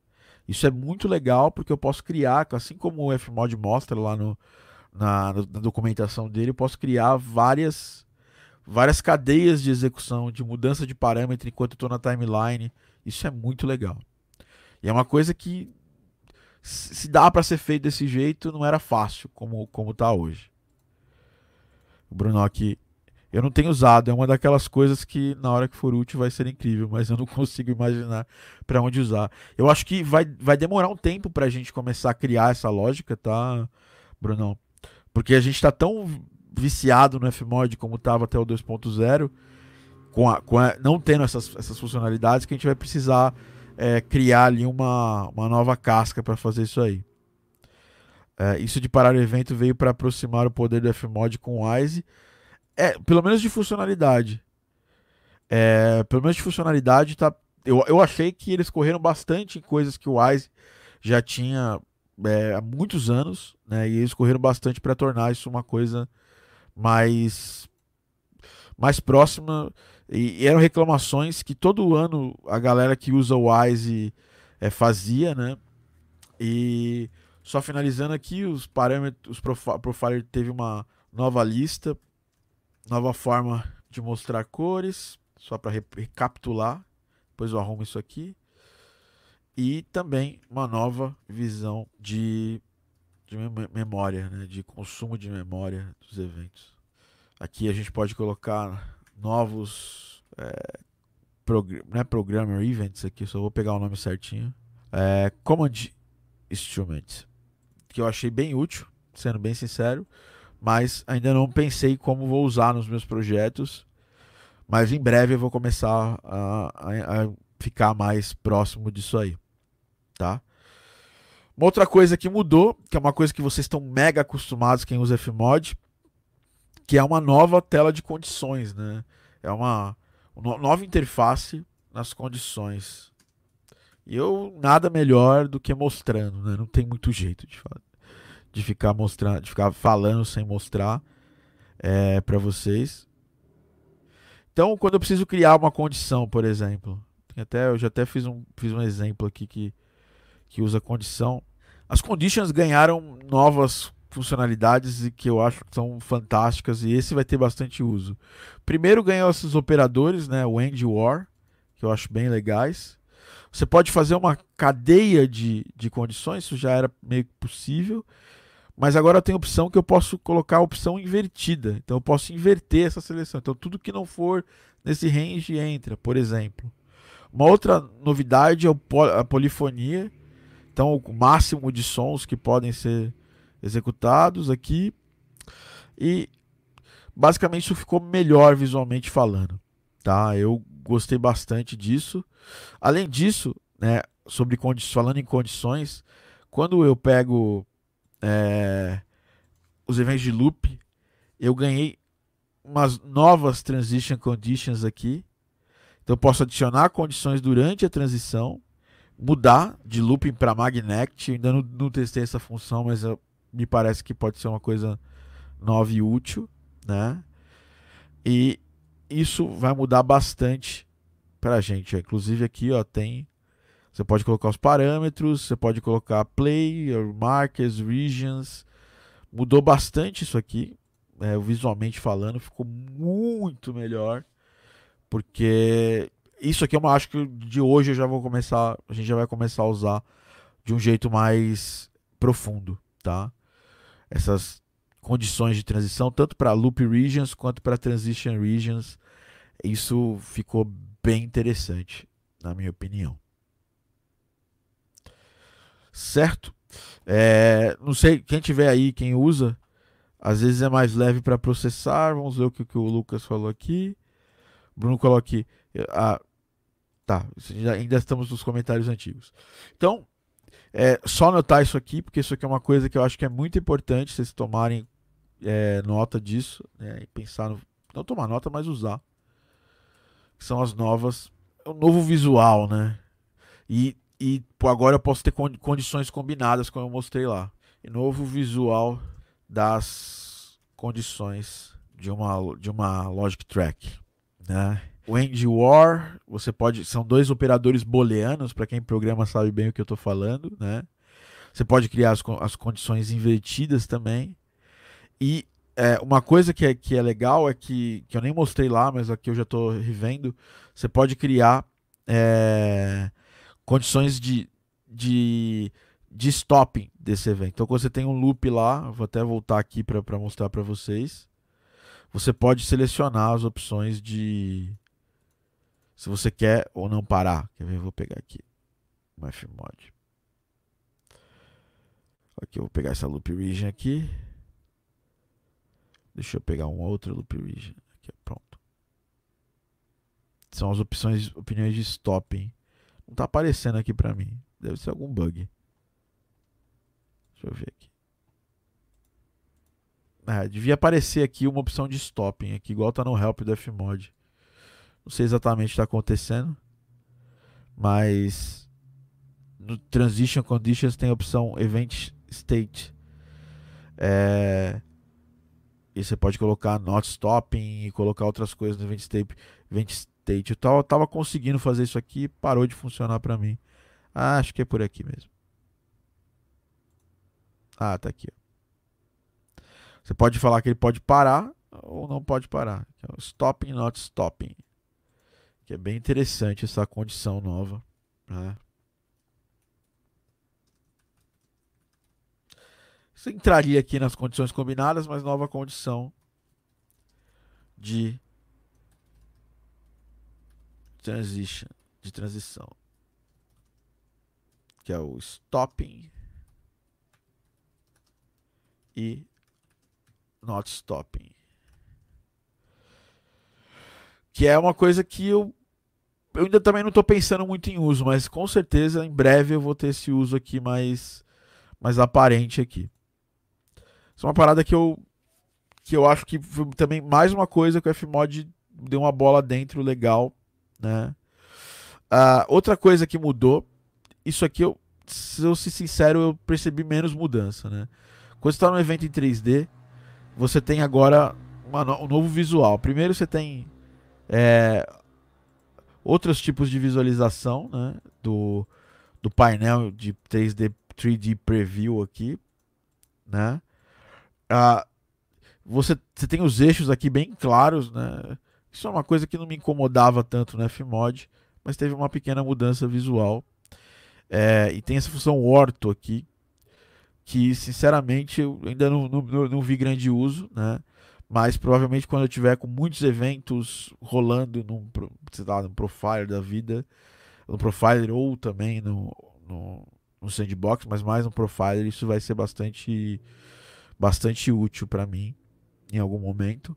Speaker 1: Isso é muito legal porque eu posso criar, assim como o Fmod mostra lá no, na, na documentação dele, eu posso criar várias, várias cadeias de execução, de mudança de parâmetro enquanto estou na timeline. Isso é muito legal. E é uma coisa que, se dá para ser feito desse jeito, não era fácil como, como tá hoje. O Bruno aqui eu não tenho usado, é uma daquelas coisas que na hora que for útil vai ser incrível, mas eu não consigo imaginar para onde usar. Eu acho que vai, vai demorar um tempo para a gente começar a criar essa lógica, tá, Brunão? Porque a gente está tão viciado no Fmod como estava até o 2.0, com, a, com a, não tendo essas, essas funcionalidades, que a gente vai precisar é, criar ali uma, uma nova casca para fazer isso aí. É, isso de parar o evento veio para aproximar o poder do Fmod com o Wise é, pelo menos de funcionalidade. É, pelo menos de funcionalidade, tá. Eu, eu achei que eles correram bastante em coisas que o Wise já tinha é, há muitos anos, né? E eles correram bastante para tornar isso uma coisa mais mais próxima. E, e, eram reclamações que todo ano a galera que usa o Wise é, fazia, né? E só finalizando aqui, os parâmetros, o Profiler teve uma nova lista nova forma de mostrar cores, só para recapitular. Depois eu arrumo isso aqui. E também uma nova visão de, de memória, né? de consumo de memória dos eventos. Aqui a gente pode colocar novos é, prog não é programmer events aqui, só vou pegar o nome certinho. É, Command Instrument, que eu achei bem útil, sendo bem sincero mas ainda não pensei como vou usar nos meus projetos. Mas em breve eu vou começar a, a, a ficar mais próximo disso aí, tá? Uma outra coisa que mudou, que é uma coisa que vocês estão mega acostumados quem usa Fmod, que é uma nova tela de condições, né? É uma, uma nova interface nas condições. E eu nada melhor do que mostrando, né? Não tem muito jeito de de ficar mostrando, de ficar falando sem mostrar é, para vocês. Então, quando eu preciso criar uma condição, por exemplo, até eu já até fiz um, fiz um exemplo aqui que, que usa condição. As conditions ganharam novas funcionalidades que eu acho que são fantásticas e esse vai ter bastante uso. Primeiro ganhou esses operadores, né, o end war, que eu acho bem legais. Você pode fazer uma cadeia de, de condições, isso já era meio possível. Mas agora tem opção que eu posso colocar a opção invertida. Então eu posso inverter essa seleção. Então tudo que não for nesse range entra, por exemplo. Uma outra novidade é a polifonia. Então o máximo de sons que podem ser executados aqui. E basicamente isso ficou melhor visualmente falando. Tá? Eu gostei bastante disso. Além disso, né, sobre falando em condições, quando eu pego é, os eventos de loop, eu ganhei umas novas transition conditions aqui. Então eu posso adicionar condições durante a transição, mudar de looping para magnet. Ainda não, não, testei essa função, mas eu, me parece que pode ser uma coisa nova e útil, né? E isso vai mudar bastante para a gente. Inclusive aqui, ó, tem você pode colocar os parâmetros, você pode colocar play, markers, regions. Mudou bastante isso aqui, é, visualmente falando, ficou muito melhor. Porque isso aqui eu acho que de hoje eu já vou começar, a gente já vai começar a usar de um jeito mais profundo, tá? Essas condições de transição, tanto para loop regions quanto para transition regions, isso ficou bem interessante, na minha opinião. certo? É, não sei, quem tiver aí, quem usa, às vezes é mais leve para processar. Vamos ver o que, que, o Lucas falou aqui. Bruno colocou aqui. Ah, tá, ainda estamos nos comentários antigos. Então, é só notar isso aqui, porque isso aqui é uma coisa que eu acho que é muito importante vocês tomarem é, nota disso né, e pensar no, não tomar nota, mas usar. Que são as novas, o novo visual, né? E, e pô, agora eu posso ter condições combinadas, como eu mostrei lá. E novo visual das condições de uma, de uma Logic Track, né? O End War, você pode, são dois operadores booleanos, para quem programa sabe bem o que eu estou falando, né? Você pode criar as, as condições invertidas também. E é, uma coisa que é, que é legal é que, que eu nem mostrei lá, mas aqui eu já estou revendo. Você pode criar é, condições de, de, de stopping desse evento. Então, quando você tem um loop lá, vou até voltar aqui para mostrar para vocês. Você pode selecionar as opções de se você quer ou não parar. Quer ver? Eu vou pegar aqui o Fmod. Aqui eu vou pegar essa loop region aqui. Deixa eu pegar um outro loop region. Aqui, pronto. São as opções, opiniões de stop, hein? Não tá aparecendo aqui pra mim. Deve ser algum bug. Deixa eu ver aqui. Ah, devia aparecer aqui uma opção de stopping aqui, igual tá no help do Fmod. Não sei exatamente o que está acontecendo, mas no Transition Conditions tem a opção Event State. É, e você pode colocar Not Stopping e colocar outras coisas no Event State. Event State. Eu tava, tava conseguindo fazer isso aqui parou de funcionar para mim. Ah, acho que é por aqui mesmo. Ah, tá aqui. Você pode falar que ele pode parar ou não pode parar. É stopping, not stopping. Que é bem interessante essa condição nova. Né? Isso entraria aqui nas condições combinadas, mas nova condição de transition, de transição, que é o stopping e not stopping que é uma coisa que eu, eu ainda também não estou pensando muito em uso, mas com certeza em breve eu vou ter esse uso aqui mais, mais aparente aqui. Isso é uma parada que eu, que eu acho que foi também mais uma coisa que o Fmod deu uma bola dentro legal, né? Uh, outra coisa que mudou, isso aqui eu, se eu ser sincero, eu percebi menos mudança, né? Quando você está no evento em 3D, você tem agora uma, um novo visual. Primeiro você tem é, outros tipos de visualização né, do, do painel de 3D, 3D Preview aqui. Né? Ah, você, você tem os eixos aqui bem claros. Né? Isso é uma coisa que não me incomodava tanto no Fmod, mas teve uma pequena mudança visual. É, e tem essa função orto aqui, que sinceramente eu ainda não, não, não vi grande uso. Né? Mas provavelmente quando eu tiver com muitos eventos rolando num, lá, num profiler da vida, no profiler ou também no, no, no sandbox, mas mais no profiler, isso vai ser bastante, bastante útil para mim em algum momento.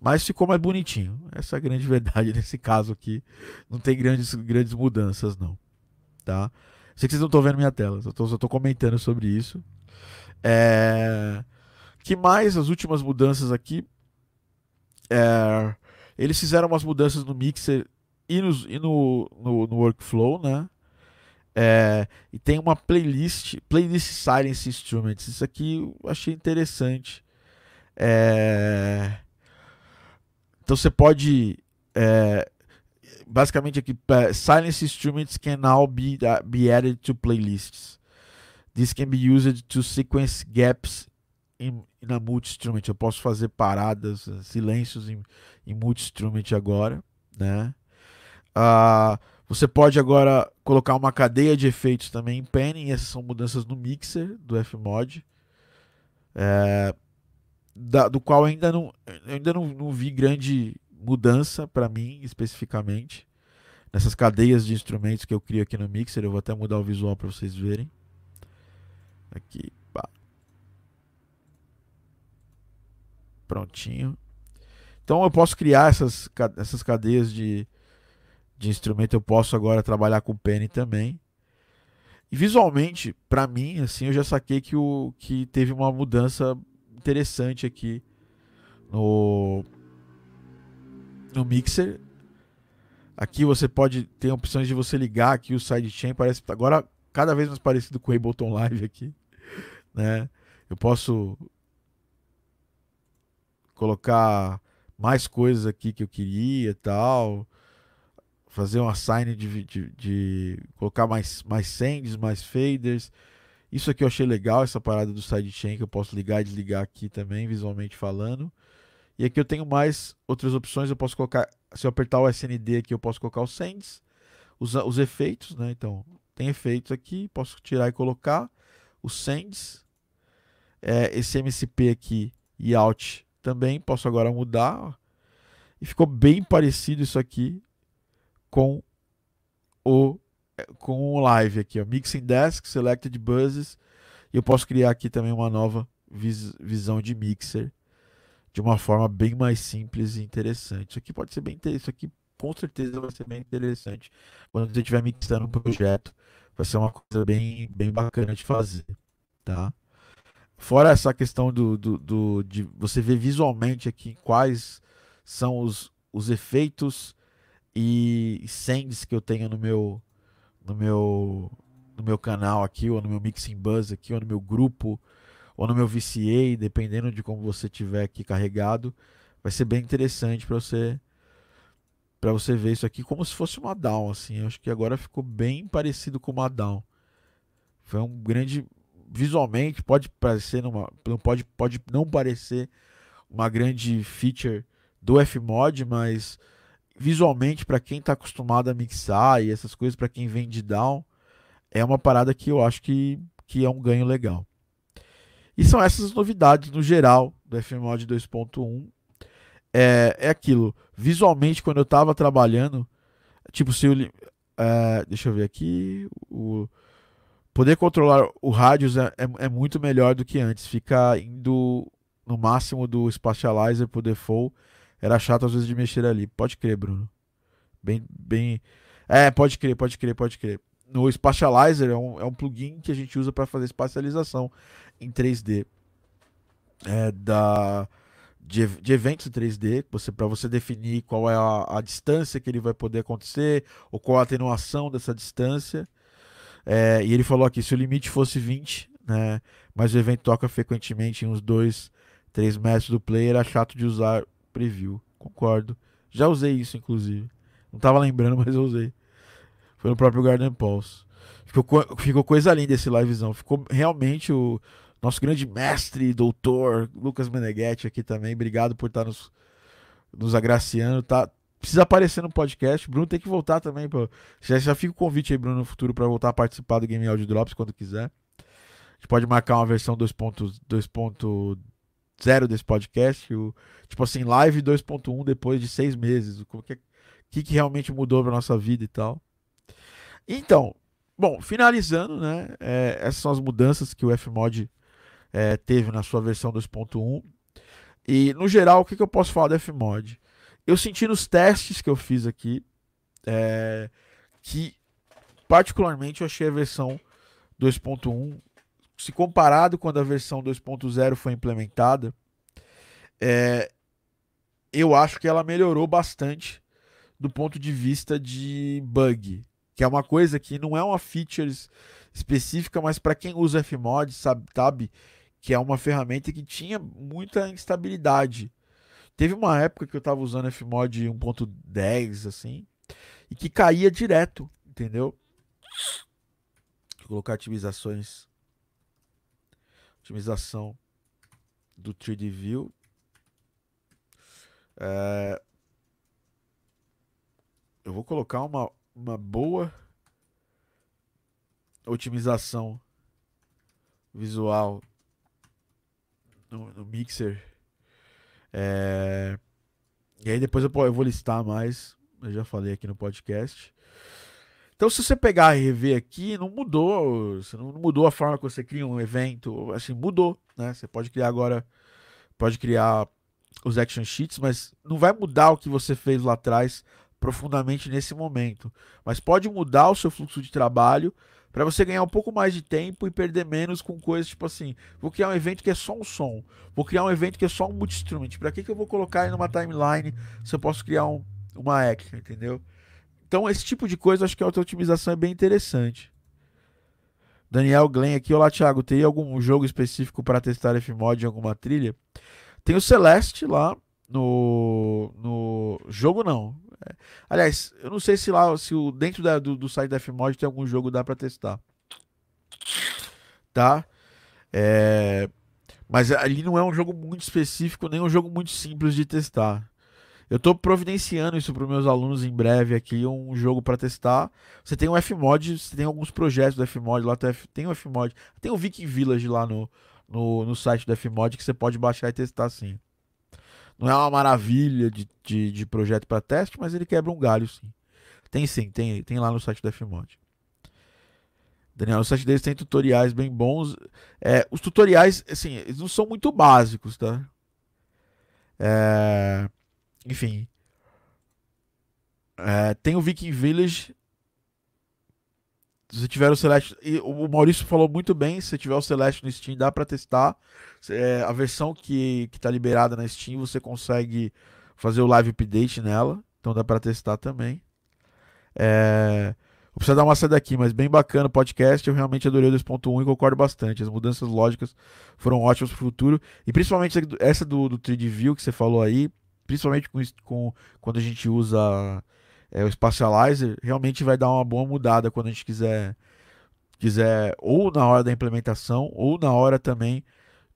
Speaker 1: Mas ficou mais bonitinho. Essa é a grande verdade nesse caso aqui. Não tem grandes, grandes mudanças, não. Tá? Sei que vocês não estão vendo minha tela, só estou comentando sobre isso. É... Que mais? As últimas mudanças aqui. É, eles fizeram umas mudanças no mixer e, no, e no, no, no workflow, né? É, e tem uma playlist, playlist Silence Instruments. Isso aqui eu achei interessante. É, então você pode. É, basicamente aqui, Silence Instruments can now be, uh, be added to playlists. This can be used to sequence gaps em, na multi-instrument. Eu posso fazer paradas, silêncios em, em multi-instrument agora, né? Uh, você pode agora colocar uma cadeia de efeitos também em panning. Essas são mudanças no mixer do Fmod. É, da, do qual ainda não, ainda não, não vi grande mudança para mim especificamente. Nessas cadeias de instrumentos que eu crio aqui no mixer. Eu vou até mudar o visual para vocês verem. Aqui, Prontinho. Então eu posso criar essas, essas cadeias de, de instrumento. Eu posso agora trabalhar com Penny também. E visualmente, para mim, assim, eu já saquei que, o, que teve uma mudança interessante aqui no, no mixer. Aqui você pode ter opções de você ligar aqui o sidechain, parece agora cada vez mais parecido com o Ableton Live aqui, né? Eu posso colocar mais coisas aqui que eu queria tal fazer uma sign de, de, de, colocar mais, mais sends, mais faders. Isso aqui eu achei legal, essa parada do sidechain que eu posso ligar e desligar aqui também, visualmente falando. E aqui eu tenho mais outras opções, eu posso colocar, se eu apertar o SND aqui, eu posso colocar os sends, os, os efeitos, né? Então, tem efeitos aqui, posso tirar e colocar os sends. É, esse MCP aqui e out também posso agora mudar. E ficou bem parecido isso aqui com o com o live aqui, ó, Mixing Desk, Selected Buzzes, e eu posso criar aqui também uma nova vis visão de mixer de uma forma bem mais simples e interessante. Isso aqui pode ser bem isso aqui com certeza vai ser bem interessante quando você estiver mixando um projeto, vai ser uma coisa bem bem bacana de fazer, tá? Fora essa questão do, do, do de você ver visualmente aqui quais são os, os efeitos e sends que eu tenho no meu no meu no meu canal aqui ou no meu mixing buzz aqui ou no meu grupo ou no meu VCA, dependendo de como você tiver aqui carregado, vai ser bem interessante para você para você ver isso aqui como se fosse uma down assim. Eu acho que agora ficou bem parecido com uma down. Foi um grande visualmente pode parecer numa pode pode não parecer uma grande feature do Fmod, mas visualmente, para quem está acostumado a mixar e essas coisas, para quem vem de down, é uma parada que eu acho que, que é um ganho legal. E são essas novidades no geral do FMOD 2.1. É, é aquilo. Visualmente, quando eu estava trabalhando, tipo, se eu. É, deixa eu ver aqui. O, poder controlar o rádio é, é, é, muito melhor do que antes. Fica indo no máximo do Spatializer por default era chato às vezes de mexer ali. Pode crer, Bruno. Bem, bem. É, pode crer, pode crer, pode crer. No Spatializer é um, é um plugin que a gente usa para fazer espacialização em 3D. É, da, de, de eventos em 3D, você, para você definir qual é a, a, distância que ele vai poder acontecer, ou qual a atenuação dessa distância. É, e ele falou aqui: se o limite fosse 20, né, mas o evento toca frequentemente em uns 2, 3 metros do player, era chato de usar preview. Concordo. Já usei isso, inclusive. Não tava lembrando, mas eu usei. Foi no próprio Garden Pulse. Ficou, ficou coisa linda esse livezão. Ficou realmente o nosso grande mestre, doutor, Lucas Meneghetti aqui também. Obrigado por estar nos, nos agraciando. Tá, precisa aparecer no podcast. Bruno tem que voltar também. Pô. Já, já fica o convite aí, Bruno, no futuro, para voltar a participar do Game Audio Drops quando quiser. A gente pode marcar uma versão 2.0 desse podcast. O, Tipo assim, live 2.1 depois de seis meses. O que, que, que realmente mudou pra nossa vida e tal. Então, bom, finalizando, né? É, essas são as mudanças que o Fmod é, teve na sua versão 2.1. E, no geral, o que, que eu posso falar do Fmod? Eu senti nos testes que eu fiz aqui é, que, particularmente, eu achei a versão 2.1, se comparado quando a versão 2.0 foi implementada, é, eu acho que ela melhorou bastante do ponto de vista de bug, que é uma coisa que não é uma feature específica, mas para quem usa Fmod sabe, sabe que é uma ferramenta que tinha muita instabilidade. Teve uma época que eu estava usando Fmod 1.10 assim, e que caía direto, entendeu? Vou colocar otimizações otimização do 3D View é, eu vou colocar uma, uma boa otimização visual no, no mixer. É, e aí depois eu, eu vou listar mais. Eu já falei aqui no podcast. Então, se você pegar e rever aqui, não mudou, não mudou a forma que você cria um evento, assim, mudou, né? Você pode criar agora, pode criar os action sheets, mas não vai mudar o que você fez lá atrás profundamente nesse momento. Mas pode mudar o seu fluxo de trabalho para você ganhar um pouco mais de tempo e perder menos com coisas tipo assim, vou criar um evento que é só um som, vou criar um evento que é só um multi-instrument. Para que, que eu vou colocar ele numa timeline se eu posso criar um, uma action, entendeu? Então, esse tipo de coisa, acho que a auto-otimização é bem interessante. Daniel Glenn aqui, olá Thiago, tem algum jogo específico para testar Fmod em alguma trilha? Tem o Celeste lá no, no jogo não. É. Aliás, eu não sei se lá se o dentro da, do, do site da Fmod tem algum jogo dá para testar. Tá? É, mas ali não é um jogo muito específico, nem um jogo muito simples de testar. Eu estou providenciando isso para meus alunos em breve aqui, um jogo para testar. Você tem o Fmod, você tem alguns projetos do Fmod lá, tem o Fmod, tem o Viking Village lá no, no, no site do Fmod que você pode baixar e testar sim. Não é uma maravilha de, de, de projeto para teste, mas ele quebra um galho sim. Tem sim, tem, tem lá no site do Fmod. Daniel, no site deles tem tutoriais bem bons. É, os tutoriais, assim, eles não são muito básicos, tá? É, enfim. É, tem o Viking Village. Se tiver o Celeste. E o Maurício falou muito bem. Se tiver o Celeste no Steam, dá para testar. É, a versão que, que tá liberada na Steam, você consegue fazer o live update nela. Então dá para testar também. É, vou precisar dar uma saída aqui, mas bem bacana o podcast. Eu realmente adorei o 2.1 e concordo bastante. As mudanças lógicas foram ótimas pro futuro. E principalmente essa do, do 3D View que você falou aí principalmente com, com quando a gente usa é, o Spatializer, realmente vai dar uma boa mudada quando a gente quiser, quiser ou na hora da implementação ou na hora também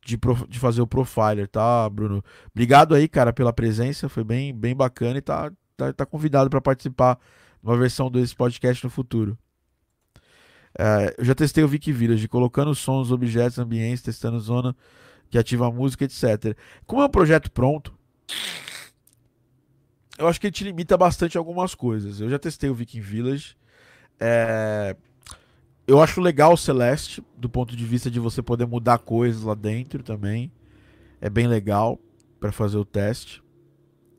Speaker 1: de, de fazer o profiler, tá, Bruno? Obrigado aí, cara, pela presença, foi bem, bem bacana e tá, tá, tá convidado para participar de uma versão desse podcast no futuro. É, eu já testei o Viki Village, colocando sons, objetos, ambientes, testando zona que ativa a música, etc. Como é um projeto pronto, eu acho que ele te limita bastante algumas coisas. Eu já testei o Viking Village. É... Eu acho legal o Celeste, do ponto de vista de você poder mudar coisas lá dentro também. É bem legal para fazer o teste.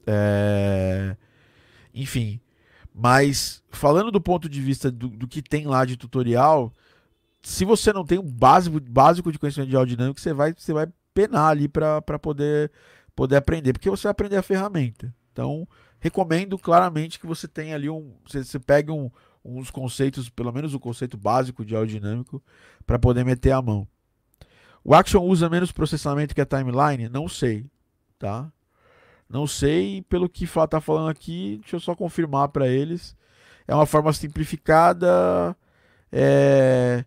Speaker 1: É... Enfim. Mas, falando do ponto de vista do, do, que tem lá de tutorial, se você não tem um básico, básico de conhecimento de aerodinâmica, você vai, você vai penar ali para poder, poder aprender. Porque você vai aprender a ferramenta. Então, recomendo claramente que você tenha ali um. Você, você pegue um, uns conceitos, pelo menos o conceito básico de aerodinâmico, para poder meter a mão. O Action usa menos processamento que a timeline? Não sei, tá? Não sei, pelo que tá falando aqui, deixa eu só confirmar para eles. É uma forma simplificada. É...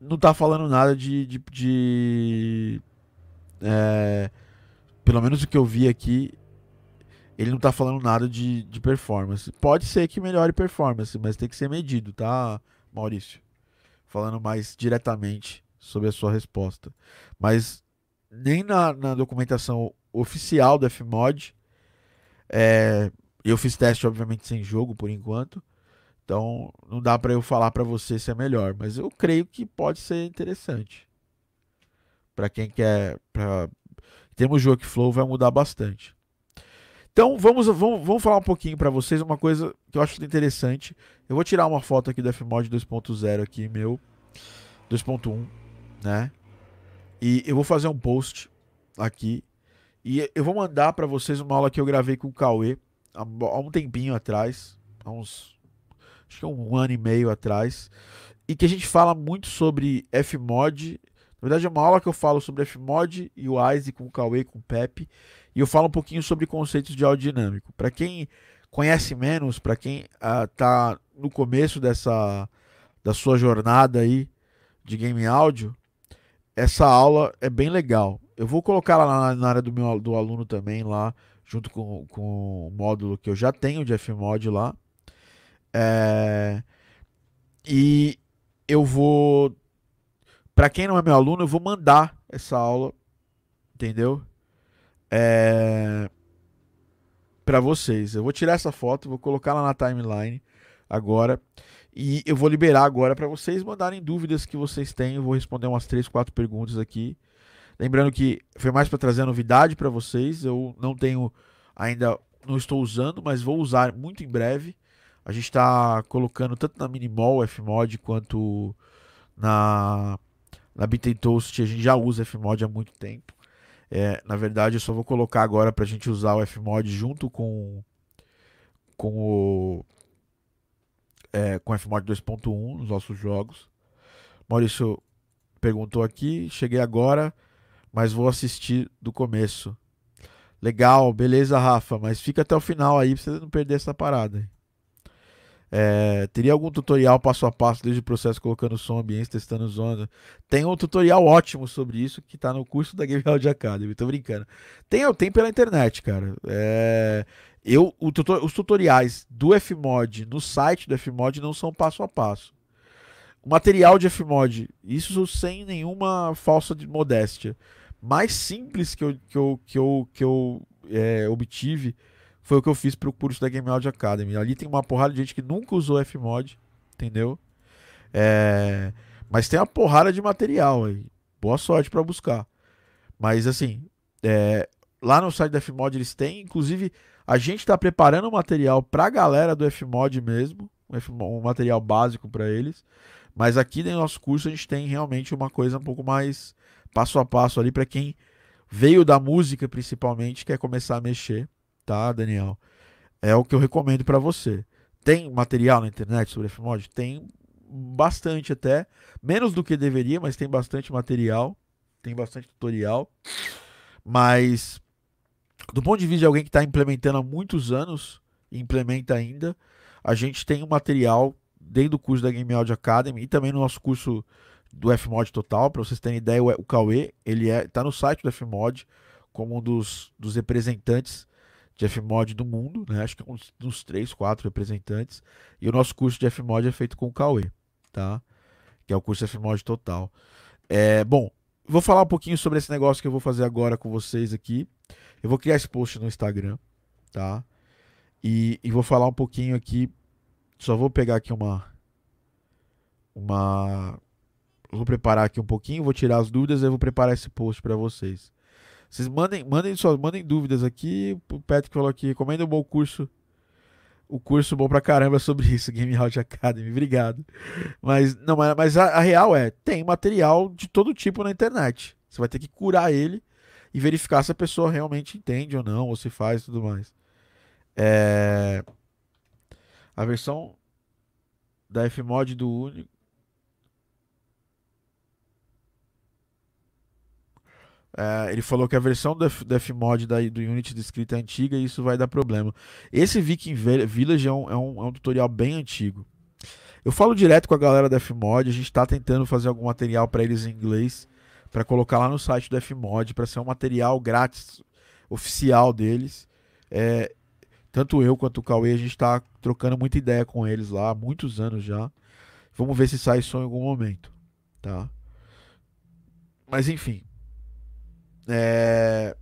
Speaker 1: Não tá falando nada de. de, de é... Pelo menos o que eu vi aqui, ele não tá falando nada de, de performance. Pode ser que melhore performance, mas tem que ser medido, tá, Maurício? Falando mais diretamente sobre a sua resposta. Mas nem na, na documentação oficial do Fmod, é, eu fiz teste, obviamente, sem jogo por enquanto. Então, não dá para eu falar para você se é melhor, mas eu creio que pode ser interessante. Para quem quer, para temos jogo que flow vai mudar bastante. Então vamos, vamos, vamos falar um pouquinho para vocês uma coisa que eu acho interessante. Eu vou tirar uma foto aqui do Fmod 2.0 aqui, meu 2.1, né? E eu vou fazer um post aqui e eu vou mandar para vocês uma aula que eu gravei com o Cauê há um tempinho atrás, há uns acho que é um ano e meio atrás, e que a gente fala muito sobre Fmod. Na verdade é uma aula que eu falo sobre Fmod e o ISE com o Cauê, com o Pepe e eu falo um pouquinho sobre conceitos de áudio dinâmico. Para quem conhece menos, para quem está ah, no começo dessa da sua jornada aí de game áudio, essa aula é bem legal. Eu vou colocar lá na, na área do meu do aluno também lá, junto com, com o módulo que eu já tenho de Fmod lá. É, e eu vou para quem não é meu aluno, eu vou mandar essa aula, entendeu? é, para vocês. Eu vou tirar essa foto, vou colocar lá na timeline. agora. E eu vou liberar agora para vocês mandarem dúvidas que vocês têm. Eu vou responder umas 3, 4 perguntas aqui. Lembrando que foi mais para trazer a novidade para vocês. Eu não tenho ainda, não estou usando, mas vou usar muito em breve. A gente está colocando tanto na Minimall Fmod quanto na na Toast. A gente já usa Fmod há muito tempo. É, na verdade, eu só vou colocar agora para a gente usar o Fmod junto com com o é, com Fmod 2.1 nos nossos jogos. Maurício perguntou aqui, cheguei agora, mas vou assistir do começo. Legal, beleza, Rafa, mas fica até o final aí pra você não perder essa parada. É, teria algum tutorial passo a passo desde o processo colocando som ambiente, testando zona? Tem um tutorial ótimo sobre isso que tá no curso da Game Audio Academy. Tô brincando. Tem, tenho pela internet, cara. É, eu, tutor, os tutoriais do Fmod no site do Fmod não são passo a passo. O material de Fmod, isso sem nenhuma falsa de modéstia, mais simples que eu, que eu, que eu, que eu é, obtive foi o que eu fiz para o curso da Game Audio Academy. Ali tem uma porrada de gente que nunca usou Fmod, entendeu? É, mas tem uma porrada de material aí. Boa sorte para buscar. Mas assim, é, lá no site da Fmod eles têm, inclusive a gente está preparando um material para a galera do Fmod mesmo, um material básico para eles. Mas aqui no nosso curso a gente tem realmente uma coisa um pouco mais passo a passo ali para quem veio da música principalmente, quer começar a mexer, tá, Daniel? É o que eu recomendo para você. Tem material na internet sobre Fmod? Tem bastante até, menos do que deveria, mas tem bastante material, tem bastante tutorial. Mas do ponto de vista de alguém que está implementando há muitos anos, implementa ainda, a gente tem um material dentro do curso da Game Audio Academy e também no nosso curso do Fmod Total, para vocês terem ideia, o Cauê, ele é, tá no site do Fmod como um dos, dos representantes de Fmod do mundo, né? Acho que é um dos três, quatro representantes. E o nosso curso de Fmod é feito com o Cauê, tá? Que é o curso Fmod Total. É, bom, vou falar um pouquinho sobre esse negócio que eu vou fazer agora com vocês aqui. Eu vou criar esse post no Instagram, tá? E, e vou falar um pouquinho aqui. Só vou pegar aqui uma. Uma. Vou preparar aqui um pouquinho, vou tirar as dúvidas e vou preparar esse post para vocês. Vocês mandem, mandem só, mandem dúvidas aqui. O Patrick falou aqui, recomenda um bom curso. O curso bom pra caramba sobre isso, Game Out Academy. Obrigado. Mas não, mas a, a real é, tem material de todo tipo na internet. Você vai ter que curar ele e verificar se a pessoa realmente entende ou não, ou se faz e tudo mais. É... A versão da Fmod do Uni. É, ele falou que a versão do, F, do Fmod da, do Unity descrita é antiga e isso vai dar problema. Esse Viking Village é um, é um, é um tutorial bem antigo. Eu falo direto com a galera da Fmod, a gente está tentando fazer algum material para eles em inglês para colocar lá no site do Fmod para ser um material grátis oficial deles. É, tanto eu quanto o Cauê, a gente está trocando muita ideia com eles lá há muitos anos já. Vamos ver se sai som em algum momento, tá? Mas enfim. É...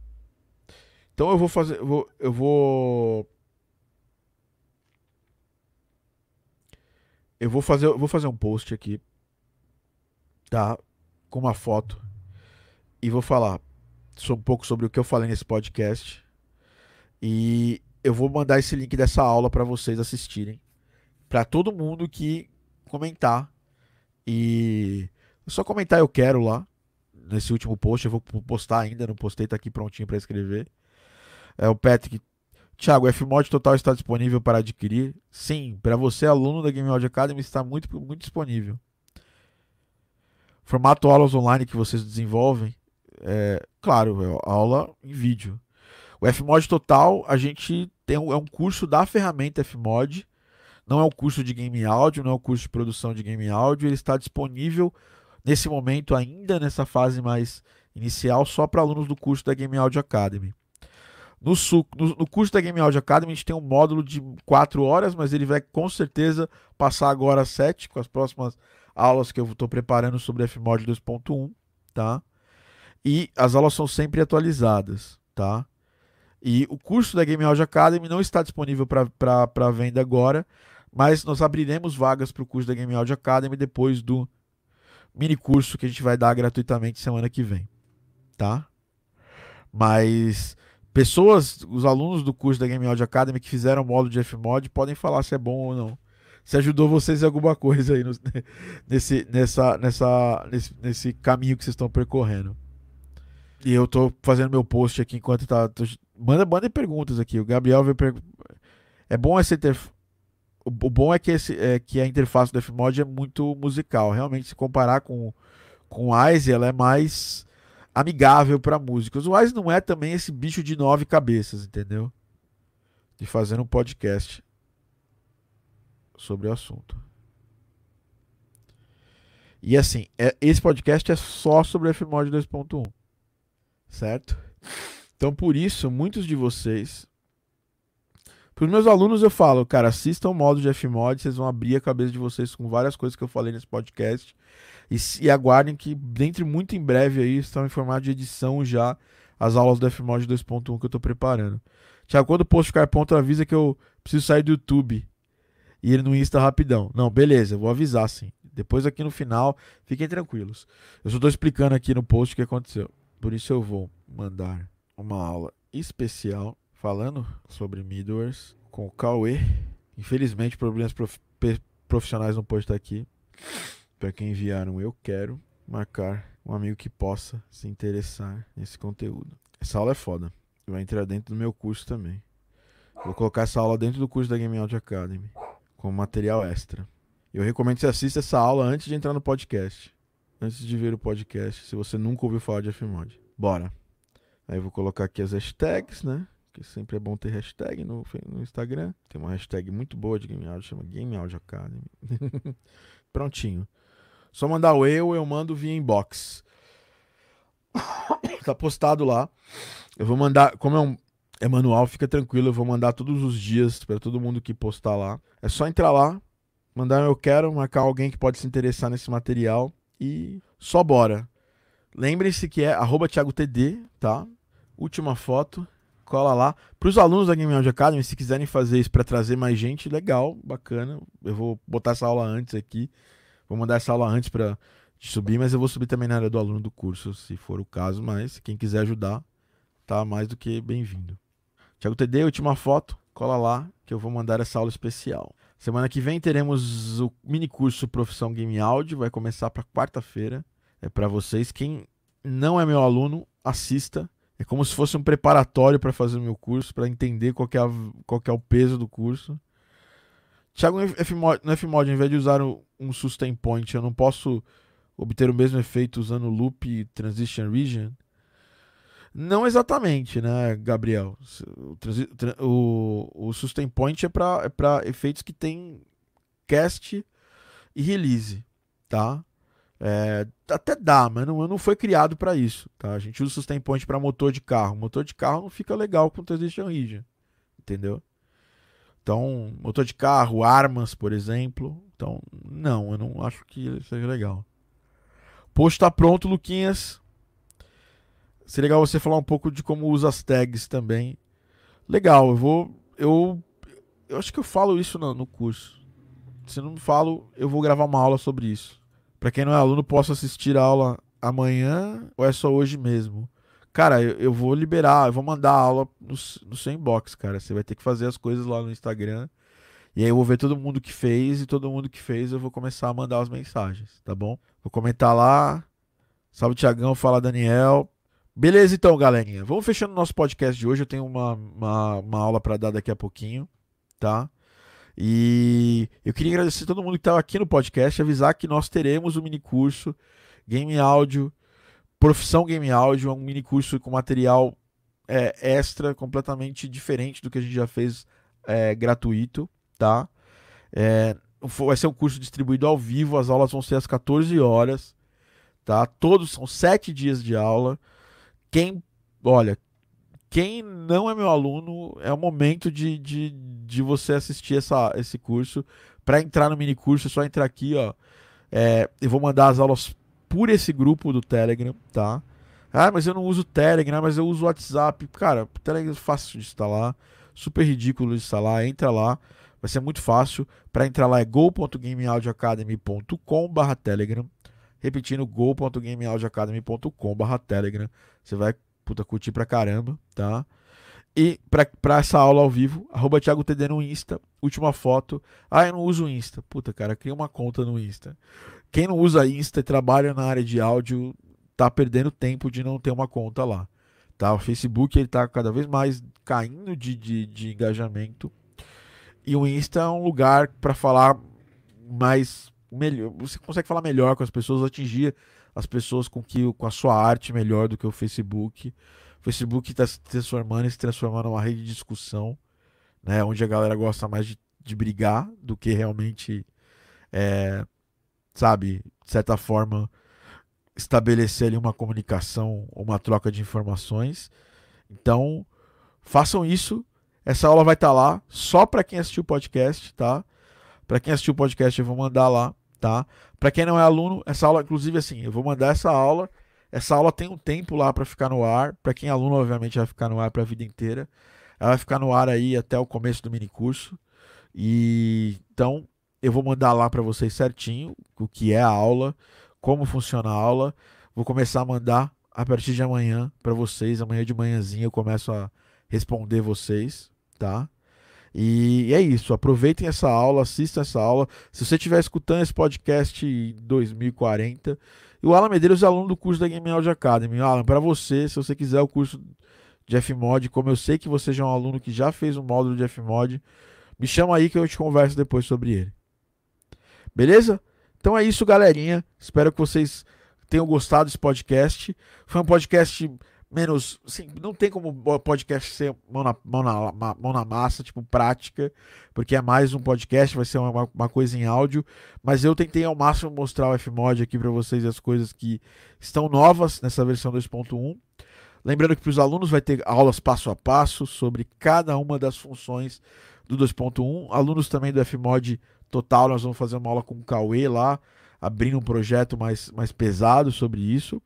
Speaker 1: Então eu vou fazer, eu vou, eu vou eu vou fazer, eu vou fazer um post aqui, tá? Com uma foto e vou falar um pouco sobre o que eu falei nesse podcast. E eu vou mandar esse link dessa aula para vocês assistirem. Para todo mundo que comentar. E só comentar eu quero lá. Nesse último post, eu vou postar ainda, não postei, tá aqui prontinho para escrever. É o Patrick. Thiago, o Fmod Total está disponível para adquirir? Sim, para você, aluno da Game Audio Academy, está muito, muito disponível. Formato aulas online que vocês desenvolvem é, claro, é aula em vídeo. O Fmod Total, a gente tem é um curso da ferramenta Fmod, não é um curso de game áudio, não é um curso de produção de game áudio, ele está disponível nesse momento ainda nessa fase mais inicial só para alunos do curso da Game Audio Academy. No, no, no, curso da Game Audio Academy a gente tem um módulo de 4 horas, mas ele vai com certeza passar agora a 7 com as próximas aulas que eu estou preparando sobre Fmod 2.1, tá? E as aulas são sempre atualizadas, tá? E o curso da Game Audio Academy não está disponível para venda agora, Mas nós abriremos vagas para o curso da Game Audio Academy depois do mini curso que a gente vai dar gratuitamente semana que vem, tá? Mas pessoas, os alunos do curso da Game Audio Academy que fizeram o módulo de Fmod podem falar se é bom ou não. Se ajudou vocês em alguma coisa aí no, nesse, nessa, nessa, nesse, nesse caminho que vocês estão percorrendo. E eu tô fazendo meu post aqui enquanto tá. Tô, manda, manda perguntas aqui. O Gabriel veio per... É bom essa interface. O bom é que, esse, é que a interface do Fmod é muito musical. Realmente, se comparar com, com o Ice, ela é mais amigável para músicos. O Wise não é também esse bicho de nove cabeças, entendeu? De fazer um podcast sobre o assunto. E assim, é, esse podcast é só sobre o Fmod 2.1, certo? Então por isso, muitos de vocês para os meus alunos eu falo, cara, assistam o modo de Fmod, vocês vão abrir a cabeça de vocês com várias coisas que eu falei nesse podcast e, e aguardem que, dentro muito em breve aí, estão em formato de edição já as aulas do Fmod 2.1 que eu estou preparando. Tiago, quando o post ficar ponto, avisa que eu preciso sair do YouTube e ir no Insta rapidão. Não, beleza, vou avisar sim. Depois aqui no final, fiquem tranquilos. Eu só estou explicando aqui no post o que aconteceu. Por isso eu vou mandar uma aula especial falando sobre middlewares com o Cauê. Infelizmente, problemas prof profissionais não pode estar aqui. Para quem enviar um eu quero marcar um amigo que possa se interessar nesse conteúdo. Essa aula é foda. Vai entrar dentro do meu curso também. Vou colocar essa aula dentro do curso da Game Audio Academy, como material extra. Eu recomendo que você assista essa aula antes de entrar no podcast. Antes de ver o podcast, se você nunca ouviu falar de Fmod. Bora. Aí eu vou colocar aqui as hashtags, né? Que sempre é bom ter hashtag no, no Instagram. Tem uma hashtag muito boa de Game Audio, chama Game Audio Academy. Prontinho. Só mandar o eu, eu mando via inbox. tá postado lá. Eu vou mandar, como é um é manual, fica tranquilo, eu vou mandar todos os dias para todo mundo que postar lá. É só entrar lá, mandar eu quero, marcar alguém que pode se interessar nesse material e só bora. Lembre-se que é ThiagoTD, tá? Última foto, cola lá. Para os alunos da Game Audio Academy, se quiserem fazer isso para trazer mais gente, legal, bacana. Eu vou botar essa aula antes aqui. Vou mandar essa aula antes para subir, mas eu vou subir também na área do aluno do curso, se for o caso. Mas quem quiser ajudar, tá mais do que bem-vindo. Tiago TD, última foto, cola lá que eu vou mandar essa aula especial. Semana que vem teremos o mini curso Profissão Game Audio, vai começar para quarta-feira. É para vocês. Quem não é meu aluno, assista. É como se fosse um preparatório para fazer o meu curso, para entender qual é, a, qual é o peso do curso. Fmod, no Fmod, ao invés de usar um sustain point, eu não posso obter o mesmo efeito usando loop e transition region? Não exatamente, né, Gabriel? O, o, o sustain point é para é efeitos que tem cast e release, tá? É, até dá, mas não, não foi criado para isso, tá? A gente usa o sustain point para motor de carro. Motor de carro não fica legal com transition region, entendeu? Então, motor de carro, armas, por exemplo. Então, não, eu não acho que seja legal. Post está pronto, Luquinhas. Seria legal você falar um pouco de como usa as tags também. Legal, eu vou. Eu, eu acho que eu falo isso no, no curso. Se não falo, eu vou gravar uma aula sobre isso. Para quem não é aluno, posso assistir a aula amanhã ou é só hoje mesmo? Cara, eu, eu, vou liberar, eu vou mandar a aula no, no seu inbox, cara. Você vai ter que fazer as coisas lá no Instagram. E aí eu vou ver todo mundo que fez e todo mundo que fez eu vou começar a mandar as mensagens, tá bom? Vou comentar lá. Salve Tiagão, fala Daniel. Beleza então, galerinha. Vamos fechando o nosso podcast de hoje. Eu tenho uma, uma, uma aula para dar daqui a pouquinho, tá? E eu queria agradecer a todo mundo que estava aqui no podcast, avisar que nós teremos um mini curso Game Áudio Profissão Game Audio é um mini curso com material é, extra, completamente diferente do que a gente já fez é, gratuito, tá? É, vai ser um curso distribuído ao vivo, as aulas vão ser às 14 horas, tá? Todos são sete dias de aula. Quem, olha, quem não é meu aluno, é o momento de, de, de você assistir essa, esse curso. Para entrar no mini curso, é só entrar aqui, ó. É, eu vou mandar as aulas por esse grupo do Telegram, tá? Ah, mas eu não uso Telegram, mas eu uso WhatsApp. Cara, Telegram é fácil de instalar, super ridículo de instalar. Entra lá, Vai ser muito fácil. Para entrar lá é go.gameaudioacademy.com/telegram. Repetindo, go.gameaudioacademy.com/telegram. Você vai puta curtir pra caramba, tá? E para essa aula ao vivo, arroba Thiago TD no Insta, última foto. Ah, eu não uso Insta. Puta, cara, cria uma conta no Insta. Quem não usa Insta e trabalha na área de áudio, tá perdendo tempo de não ter uma conta lá. Tá? O Facebook ele tá cada vez mais caindo de, de, de engajamento. E o Insta é um lugar para falar mais melhor. Você consegue falar melhor com as pessoas, atingir as pessoas com que com a sua arte melhor do que o Facebook. O Facebook está se transformando e se transformando numa rede de discussão, né? Onde a galera gosta mais de, de brigar do que realmente, é, sabe, de certa forma, estabelecer ali uma comunicação, uma troca de informações. Então, façam isso essa aula vai estar tá lá só para quem assistiu o podcast, tá? Para quem assistiu o podcast, eu vou mandar lá, tá? Para quem não é aluno, essa aula, inclusive assim, eu vou mandar essa aula. Essa aula tem um tempo lá para ficar no ar. Para quem é aluno, obviamente vai ficar no ar para a vida inteira. Ela vai ficar no ar aí até o começo do mini curso. E então eu vou mandar lá para vocês certinho o que é a aula, como funciona a aula. Vou começar a mandar a partir de amanhã para vocês. Amanhã de manhãzinha eu começo a responder vocês, tá? E é isso, aproveitem essa aula, assistam essa aula. Se você estiver escutando esse podcast em 2040, e o Alan Medeiros é aluno do curso da Game Audio Academy. Alan, para você, se você quiser o curso de Fmod, como eu sei que você já é um aluno que já fez um módulo de Fmod, me chama aí que eu te converso depois sobre ele. Beleza? Então é isso, galerinha. Espero que vocês tenham gostado desse podcast. Foi um podcast menos. Assim, não tem como podcast ser mão na, mão, na, mão na massa, tipo, prática, porque é mais um podcast, vai ser uma, uma coisa em áudio. Mas eu tentei ao máximo mostrar o Fmod aqui para vocês as coisas que estão novas nessa versão 2.1. Lembrando que para os alunos vai ter aulas passo a passo sobre cada uma das funções do 2.1. Alunos também do Fmod total, nós vamos fazer uma aula com o Cauê lá, abrindo um projeto mais, mais pesado sobre isso.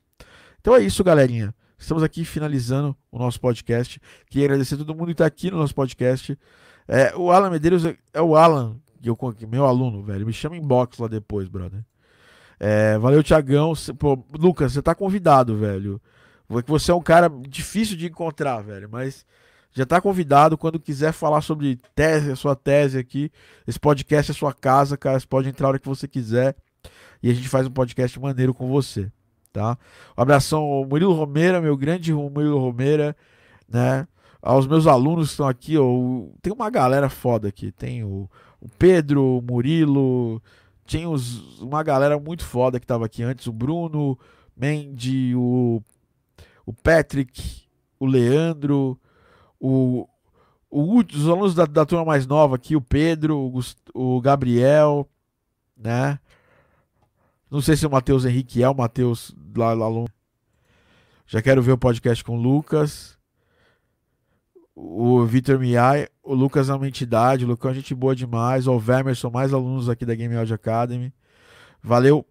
Speaker 1: Então é isso, galerinha. Estamos aqui finalizando o nosso podcast. Queria agradecer a todo mundo que está aqui no nosso podcast. É, o Alan Medeiros é, o Alan, que eu, meu aluno, velho. Me chama inbox lá depois, brother. É, valeu, Tiagão. Lucas, você tá convidado, velho. Você é um cara difícil de encontrar, velho, mas já tá convidado quando quiser falar sobre tese, a sua tese aqui. Esse podcast é sua casa, cara. Você pode entrar a hora que você quiser e a gente faz um podcast maneiro com você tá? Um abração ao Murilo Romeira, meu grande Murilo Romeira, né? Aos meus alunos que estão aqui, ó, tem uma galera foda aqui. Tem o, o Pedro, o Murilo, tinha os, uma galera muito foda que estava aqui antes, o Bruno, Mendy, o, o Patrick, o Leandro, o, o, os alunos da, da turma mais nova aqui, o Pedro, o, o Gabriel, né? Não sei se o Matheus Henrique é o Matheus lá, lá longe. Já quero ver o podcast com o Lucas. O Vitor Miai. O Lucas é uma entidade. O Lucão é gente boa demais. O Vermerson, mais alunos aqui da Game Audio Academy. Valeu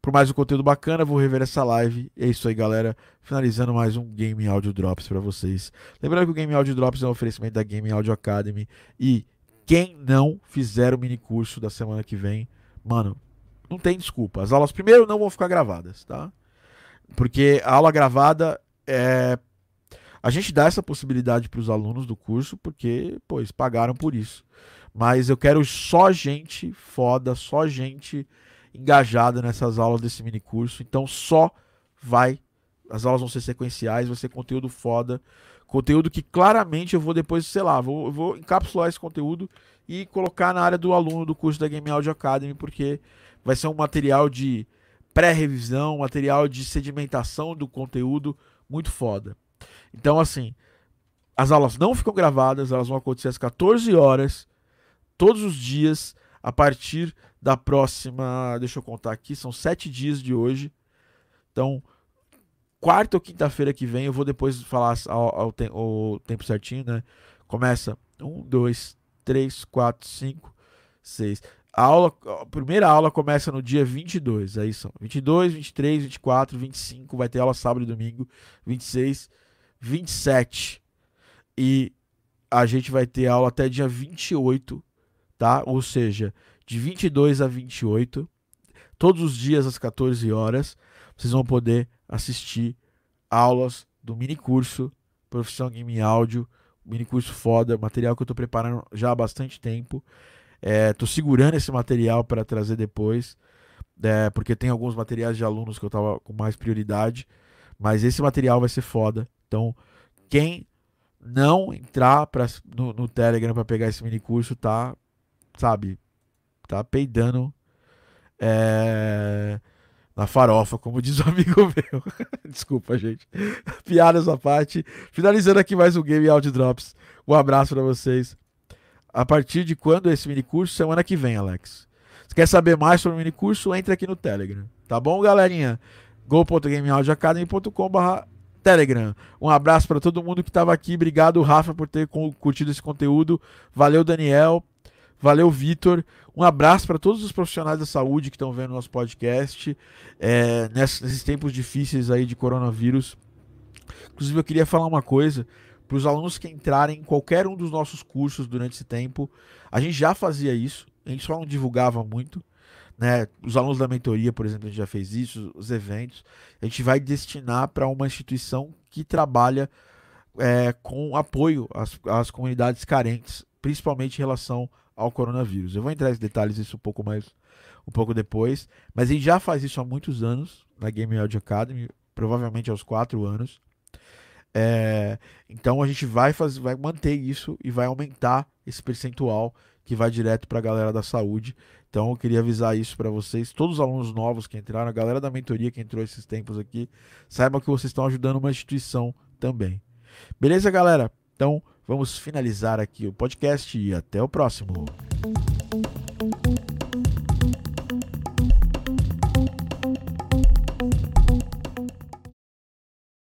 Speaker 1: por mais um conteúdo bacana. Vou rever essa live. É isso aí, galera. Finalizando mais um Game Audio Drops para vocês. Lembrando que o Game Audio Drops é um oferecimento da Game Audio Academy. E quem não fizer o mini curso da semana que vem, mano, não tem desculpa. As aulas, primeiro, não vão ficar gravadas, tá? Porque a aula gravada é. A gente dá essa possibilidade para os alunos do curso porque, pois, pagaram por isso. Mas eu quero só gente foda, só gente engajada nessas aulas desse mini curso. Então só vai. As aulas vão ser sequenciais, vai ser conteúdo foda. Conteúdo que claramente eu vou depois, sei lá, vou, vou encapsular esse conteúdo e colocar na área do aluno do curso da Game Audio Academy, porque vai ser um material de pré-revisão, material de sedimentação do conteúdo muito foda. Então, assim, as aulas não ficam gravadas, elas vão acontecer às 14 horas, todos os dias, a partir da próxima. Deixa eu contar aqui, são sete dias de hoje. Então, quarta ou quinta-feira que vem, eu vou depois falar ao, ao, te o tempo certinho, né? Começa um, dois, três, quatro, cinco, seis. A, aula, a primeira aula começa no dia 22, aí são 22, 23, 24, 25, vai ter aula sábado e domingo, 26, 27. E a gente vai ter aula até dia 28, tá? Ou seja, de 22 a 28, todos os dias às 14 horas, vocês vão poder assistir aulas do mini curso Profissão Game Áudio, mini curso foda, material que eu tô preparando já há bastante tempo. É, tô segurando esse material para trazer depois, é, porque tem alguns materiais de alunos que eu tava com mais prioridade, mas esse material vai ser foda. Então, quem não entrar pra, no, no Telegram para pegar esse mini curso tá, sabe, tá peidando é, na farofa, como diz o amigo meu. Desculpa, gente. Piadas à parte. Finalizando aqui mais um Game Audio Drops. Um abraço para vocês. A partir de quando esse mini curso? Semana que vem, Alex. Se quer saber mais sobre o mini curso, entre aqui no Telegram. Tá bom, galerinha? go.gameaudioacademy.com.br Telegram. Um abraço para todo mundo que estava aqui. Obrigado, Rafa, por ter curtido esse conteúdo. Valeu, Daniel. Valeu, Vitor. Um abraço para todos os profissionais da saúde que estão vendo nosso podcast é, nesses tempos difíceis aí de coronavírus. Inclusive, eu queria falar uma coisa para os alunos que entrarem em qualquer um dos nossos cursos durante esse tempo. A gente já fazia isso, a gente só não divulgava muito. Né? Os alunos da mentoria, por exemplo, a gente já fez isso, os eventos. A gente vai destinar para uma instituição que trabalha é, com apoio às, às, comunidades carentes, principalmente em relação ao coronavírus. Eu vou entrar em detalhes isso um pouco mais um pouco depois, mas a gente já faz isso há muitos anos na Game Audio Academy, provavelmente aos quatro anos. É, então a gente vai fazer, vai manter isso e vai aumentar esse percentual que vai direto para a galera da saúde. Então eu queria avisar isso para vocês, todos os alunos novos que entraram, a galera da mentoria que entrou esses tempos aqui, saibam que vocês estão ajudando uma instituição também. Beleza, galera? Então vamos finalizar aqui o podcast e até o próximo.